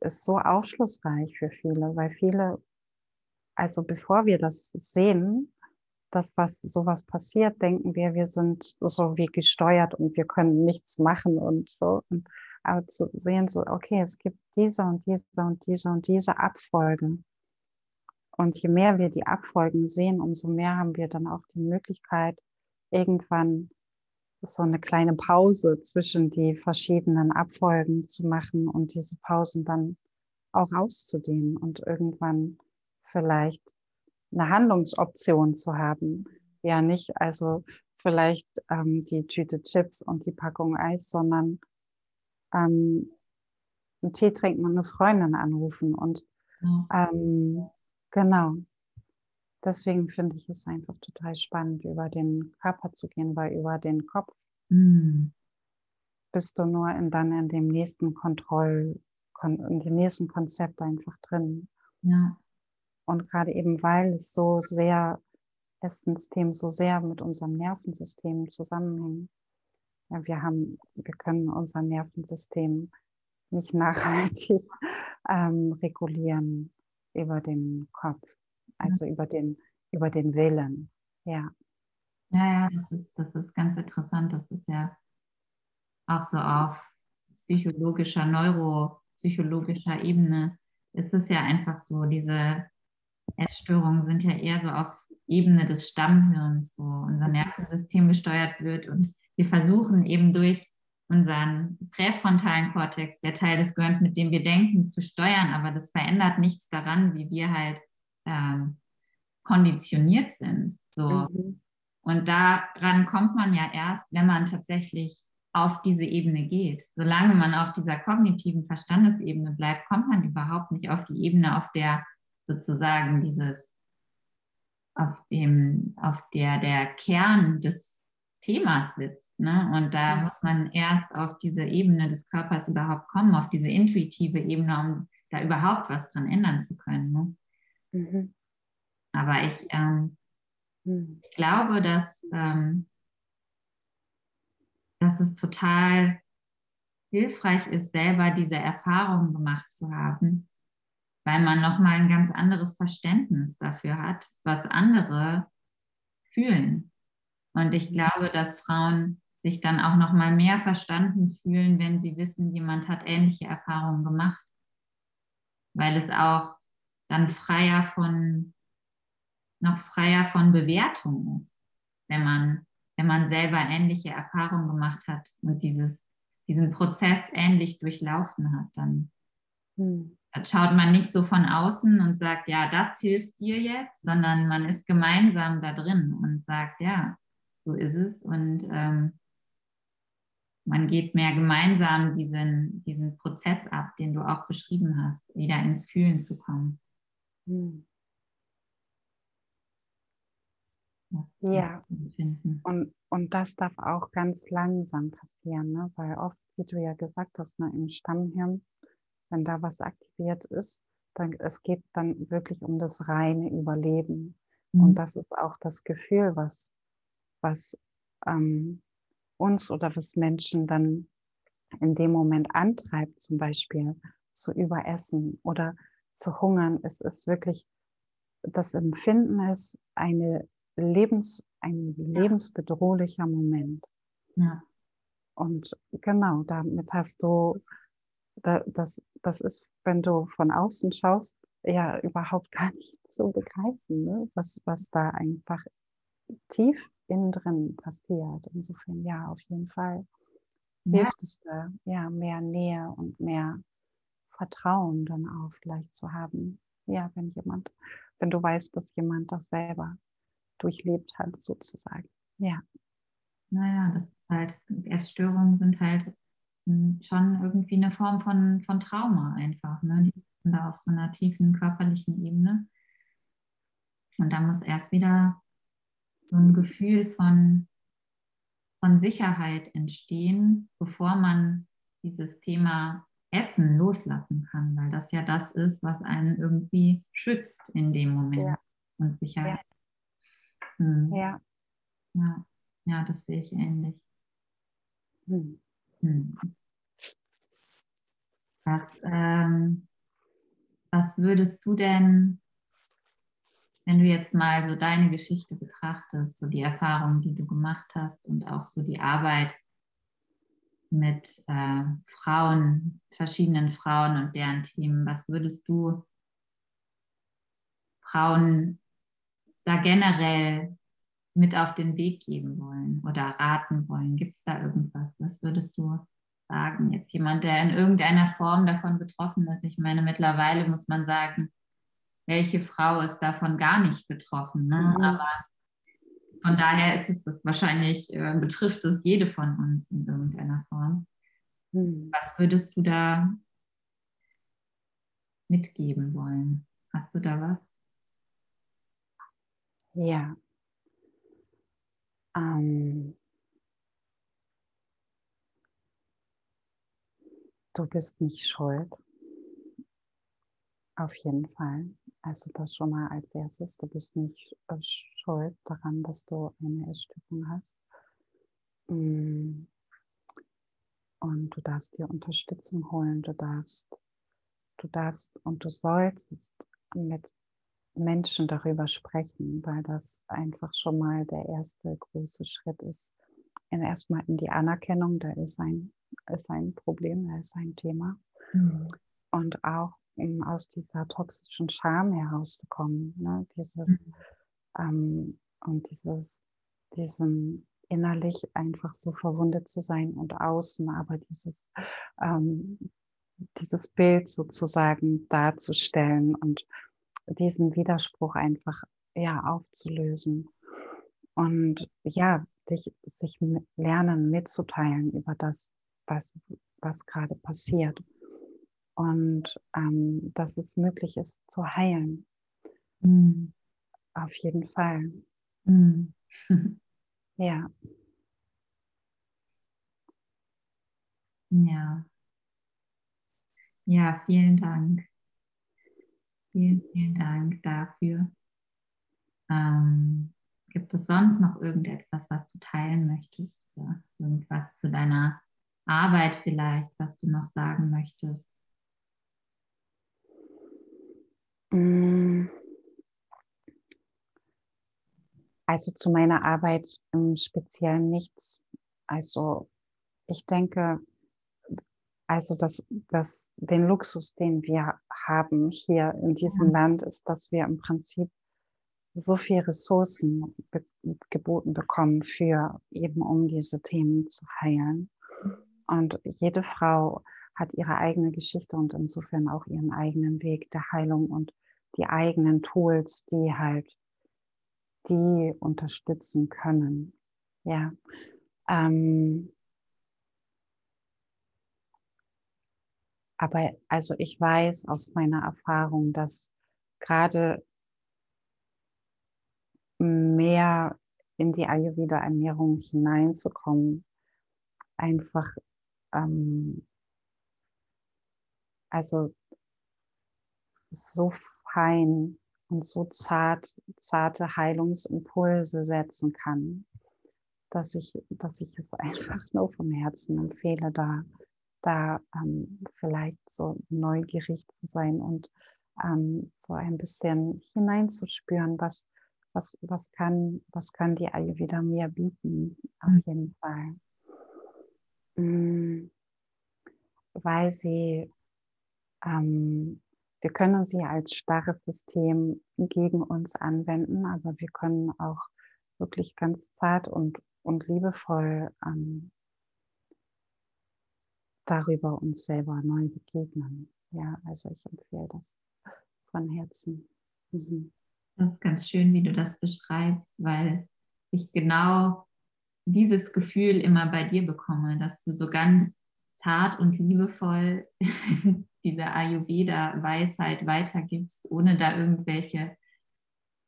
ist so aufschlussreich für viele, weil viele, also bevor wir das sehen, dass was sowas passiert, denken wir, wir sind so wie gesteuert und wir können nichts machen und so. Aber zu sehen, so, okay, es gibt diese und diese und diese und diese Abfolge. Und je mehr wir die Abfolgen sehen, umso mehr haben wir dann auch die Möglichkeit, irgendwann so eine kleine Pause zwischen die verschiedenen Abfolgen zu machen und diese Pausen dann auch auszudehnen und irgendwann vielleicht eine Handlungsoption zu haben. Ja, nicht also vielleicht ähm, die Tüte Chips und die Packung Eis, sondern ähm, einen Tee trinken und eine Freundin anrufen und ähm, Genau. Deswegen finde ich es einfach total spannend, über den Körper zu gehen, weil über den Kopf mm. bist du nur in, dann in dem nächsten Kontroll, in dem nächsten Konzept einfach drin. Ja. Und gerade eben, weil es so sehr, Essensthemen so sehr mit unserem Nervensystem zusammenhängen. Ja, wir haben, wir können unser Nervensystem nicht nachhaltig ähm, regulieren über den Kopf, also über den, über den Willen. Ja. Ja, ja, das ist, das ist ganz interessant. Das ist ja auch so auf psychologischer, neuropsychologischer Ebene. Es ist ja einfach so, diese Essstörungen sind ja eher so auf Ebene des Stammhirns, wo unser Nervensystem gesteuert wird und wir versuchen eben durch unseren präfrontalen Kortex, der Teil des Gehirns, mit dem wir denken, zu steuern, aber das verändert nichts daran, wie wir halt ähm, konditioniert sind. So. Mhm. Und daran kommt man ja erst, wenn man tatsächlich auf diese Ebene geht. Solange man auf dieser kognitiven Verstandesebene bleibt, kommt man überhaupt nicht auf die Ebene, auf der sozusagen dieses, auf dem, auf der der Kern des Themas sitzt. Ne? Und da ja. muss man erst auf diese Ebene des Körpers überhaupt kommen, auf diese intuitive Ebene, um da überhaupt was dran ändern zu können. Ne? Mhm. Aber ich, ähm, mhm. ich glaube, dass ähm, dass es total hilfreich ist, selber diese Erfahrung gemacht zu haben, weil man nochmal ein ganz anderes Verständnis dafür hat, was andere fühlen. Und ich mhm. glaube, dass Frauen sich dann auch nochmal mehr verstanden fühlen, wenn sie wissen, jemand hat ähnliche Erfahrungen gemacht, weil es auch dann freier von, noch freier von Bewertung ist, wenn man wenn man selber ähnliche Erfahrungen gemacht hat und dieses, diesen Prozess ähnlich durchlaufen hat, dann, hm. dann schaut man nicht so von außen und sagt, ja, das hilft dir jetzt, sondern man ist gemeinsam da drin und sagt, ja, so ist es und ähm, man geht mehr gemeinsam diesen, diesen Prozess ab, den du auch beschrieben hast, wieder ins Fühlen zu kommen. Hm. ja. Und, und das darf auch ganz langsam passieren, ne? weil oft, wie du ja gesagt hast, ne, im Stammhirn, wenn da was aktiviert ist, dann es geht dann wirklich um das reine Überleben. Mhm. Und das ist auch das Gefühl, was, was ähm, uns oder was Menschen dann in dem Moment antreibt, zum Beispiel zu überessen oder zu hungern. Es ist wirklich, das Empfinden ist eine Lebens, ein lebensbedrohlicher Moment. Ja. Und genau, damit hast du, das, das ist, wenn du von außen schaust, ja überhaupt gar nicht zu begreifen, ne? was, was da einfach tief innen drin passiert. Insofern ja, auf jeden Fall ja. hilft es da, ja, mehr Nähe und mehr Vertrauen dann auch vielleicht zu haben. Ja, wenn jemand, wenn du weißt, dass jemand das selber durchlebt hat, sozusagen. Ja. Naja, das ist halt, Essstörungen sind halt hm, schon irgendwie eine Form von, von Trauma einfach. Ne? Die sind da auf so einer tiefen körperlichen Ebene. Und da muss erst wieder so ein Gefühl von, von Sicherheit entstehen, bevor man dieses Thema Essen loslassen kann, weil das ja das ist, was einen irgendwie schützt in dem Moment ja. und Sicherheit hm. Ja. ja. Ja, das sehe ich ähnlich. Hm. Hm. Was, ähm, was würdest du denn, wenn du jetzt mal so deine Geschichte betrachtest, so die Erfahrungen, die du gemacht hast und auch so die Arbeit mit äh, Frauen, verschiedenen Frauen und deren Themen, was würdest du Frauen da generell mit auf den Weg geben wollen oder raten wollen? Gibt es da irgendwas? Was würdest du sagen? Jetzt jemand, der in irgendeiner Form davon betroffen ist. Ich meine, mittlerweile muss man sagen, welche Frau ist davon gar nicht betroffen. Ne? Mhm. Aber von daher ist es das wahrscheinlich, äh, betrifft es jede von uns in irgendeiner Form. Mhm. Was würdest du da mitgeben wollen? Hast du da was? Ja. Ähm, du bist nicht schuld. Auf jeden Fall. Also das schon mal als erstes. Du bist nicht äh, schuld daran, dass du eine Essstörung hast. Mm. Und du darfst dir Unterstützung holen. Du darfst, du darfst und du sollst mit Menschen darüber sprechen, weil das einfach schon mal der erste große Schritt ist. Erstmal in die Anerkennung, da ist ein, ist ein Problem, da ist ein Thema. Mhm. Und auch um aus dieser toxischen Scham herauszukommen. Ne? Dieses, mhm. ähm, und dieses, diesen innerlich einfach so verwundet zu sein und außen, aber dieses, ähm, dieses Bild sozusagen darzustellen und diesen Widerspruch einfach ja aufzulösen. Und ja, dich, sich lernen mitzuteilen über das, was, was gerade passiert und ähm, dass es möglich ist zu heilen. Mhm. Auf jeden Fall. Mhm. ja. Ja. Ja, vielen Dank. Vielen, vielen Dank dafür. Ähm, gibt es sonst noch irgendetwas, was du teilen möchtest? Oder irgendwas zu deiner Arbeit vielleicht, was du noch sagen möchtest? Also zu meiner Arbeit im Speziellen nichts. Also ich denke, also das, das, den Luxus, den wir haben hier in diesem ja. Land, ist, dass wir im Prinzip so viele Ressourcen geboten bekommen für eben um diese Themen zu heilen. Und jede Frau hat ihre eigene Geschichte und insofern auch ihren eigenen Weg der Heilung und die eigenen Tools, die halt die unterstützen können. Ja. Ähm, aber also ich weiß aus meiner Erfahrung, dass gerade mehr in die Ayurveda-Ernährung hineinzukommen, einfach ähm, also so fein und so zart, zarte Heilungsimpulse setzen kann, dass ich, dass ich es einfach nur vom Herzen empfehle, da, da ähm, vielleicht so neugierig zu sein und ähm, so ein bisschen hineinzuspüren, was, was, was, kann, was kann die Ayurveda mir bieten, auf mhm. jeden Fall. Mhm. Weil sie ähm, wir können sie als starres System gegen uns anwenden, aber wir können auch wirklich ganz zart und, und liebevoll ähm, darüber uns selber neu begegnen. Ja, also ich empfehle das von Herzen. Mhm. Das ist ganz schön, wie du das beschreibst, weil ich genau dieses Gefühl immer bei dir bekomme, dass du so ganz zart und liebevoll diese Ayurveda-Weisheit weitergibst, ohne da irgendwelche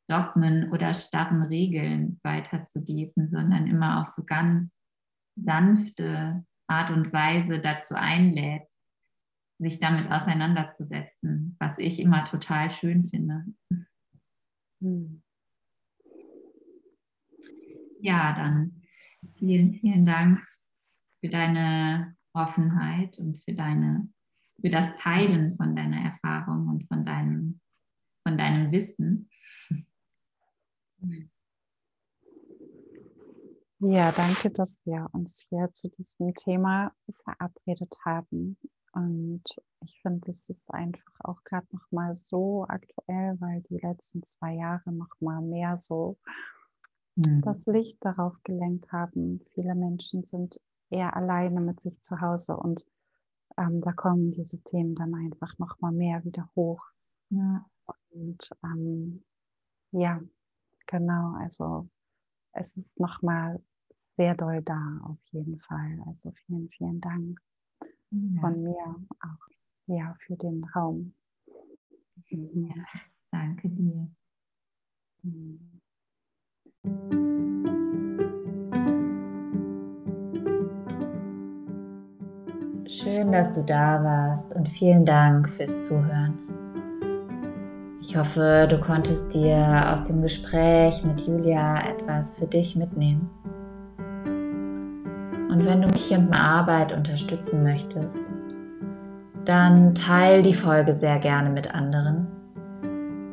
Dogmen oder starren Regeln weiterzugeben, sondern immer auf so ganz sanfte Art und Weise dazu einlädt, sich damit auseinanderzusetzen, was ich immer total schön finde. Hm. Ja, dann vielen, vielen Dank für deine Offenheit und für deine für das Teilen von deiner Erfahrung und von deinem, von deinem Wissen. Ja, danke, dass wir uns hier zu diesem Thema verabredet haben. Und ich finde, es ist einfach auch gerade noch mal so aktuell, weil die letzten zwei Jahre noch mal mehr so mhm. das Licht darauf gelenkt haben. Viele Menschen sind eher alleine mit sich zu Hause und ähm, da kommen diese Themen dann einfach noch mal mehr wieder hoch. Ja. Und ähm, ja, genau, also es ist noch mal sehr doll da auf jeden Fall. Also vielen, vielen Dank ja. von mir auch ja, für den Raum. Ja, danke dir. Mhm. Schön, dass du da warst und vielen Dank fürs Zuhören. Ich hoffe, du konntest dir aus dem Gespräch mit Julia etwas für dich mitnehmen. Und wenn du mich und meine Arbeit unterstützen möchtest, dann teile die Folge sehr gerne mit anderen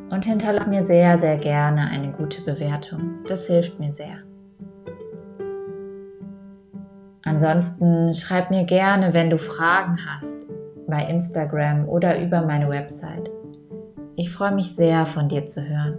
und hinterlass mir sehr, sehr gerne eine gute Bewertung. Das hilft mir sehr. Ansonsten schreib mir gerne, wenn du Fragen hast, bei Instagram oder über meine Website. Ich freue mich sehr, von dir zu hören.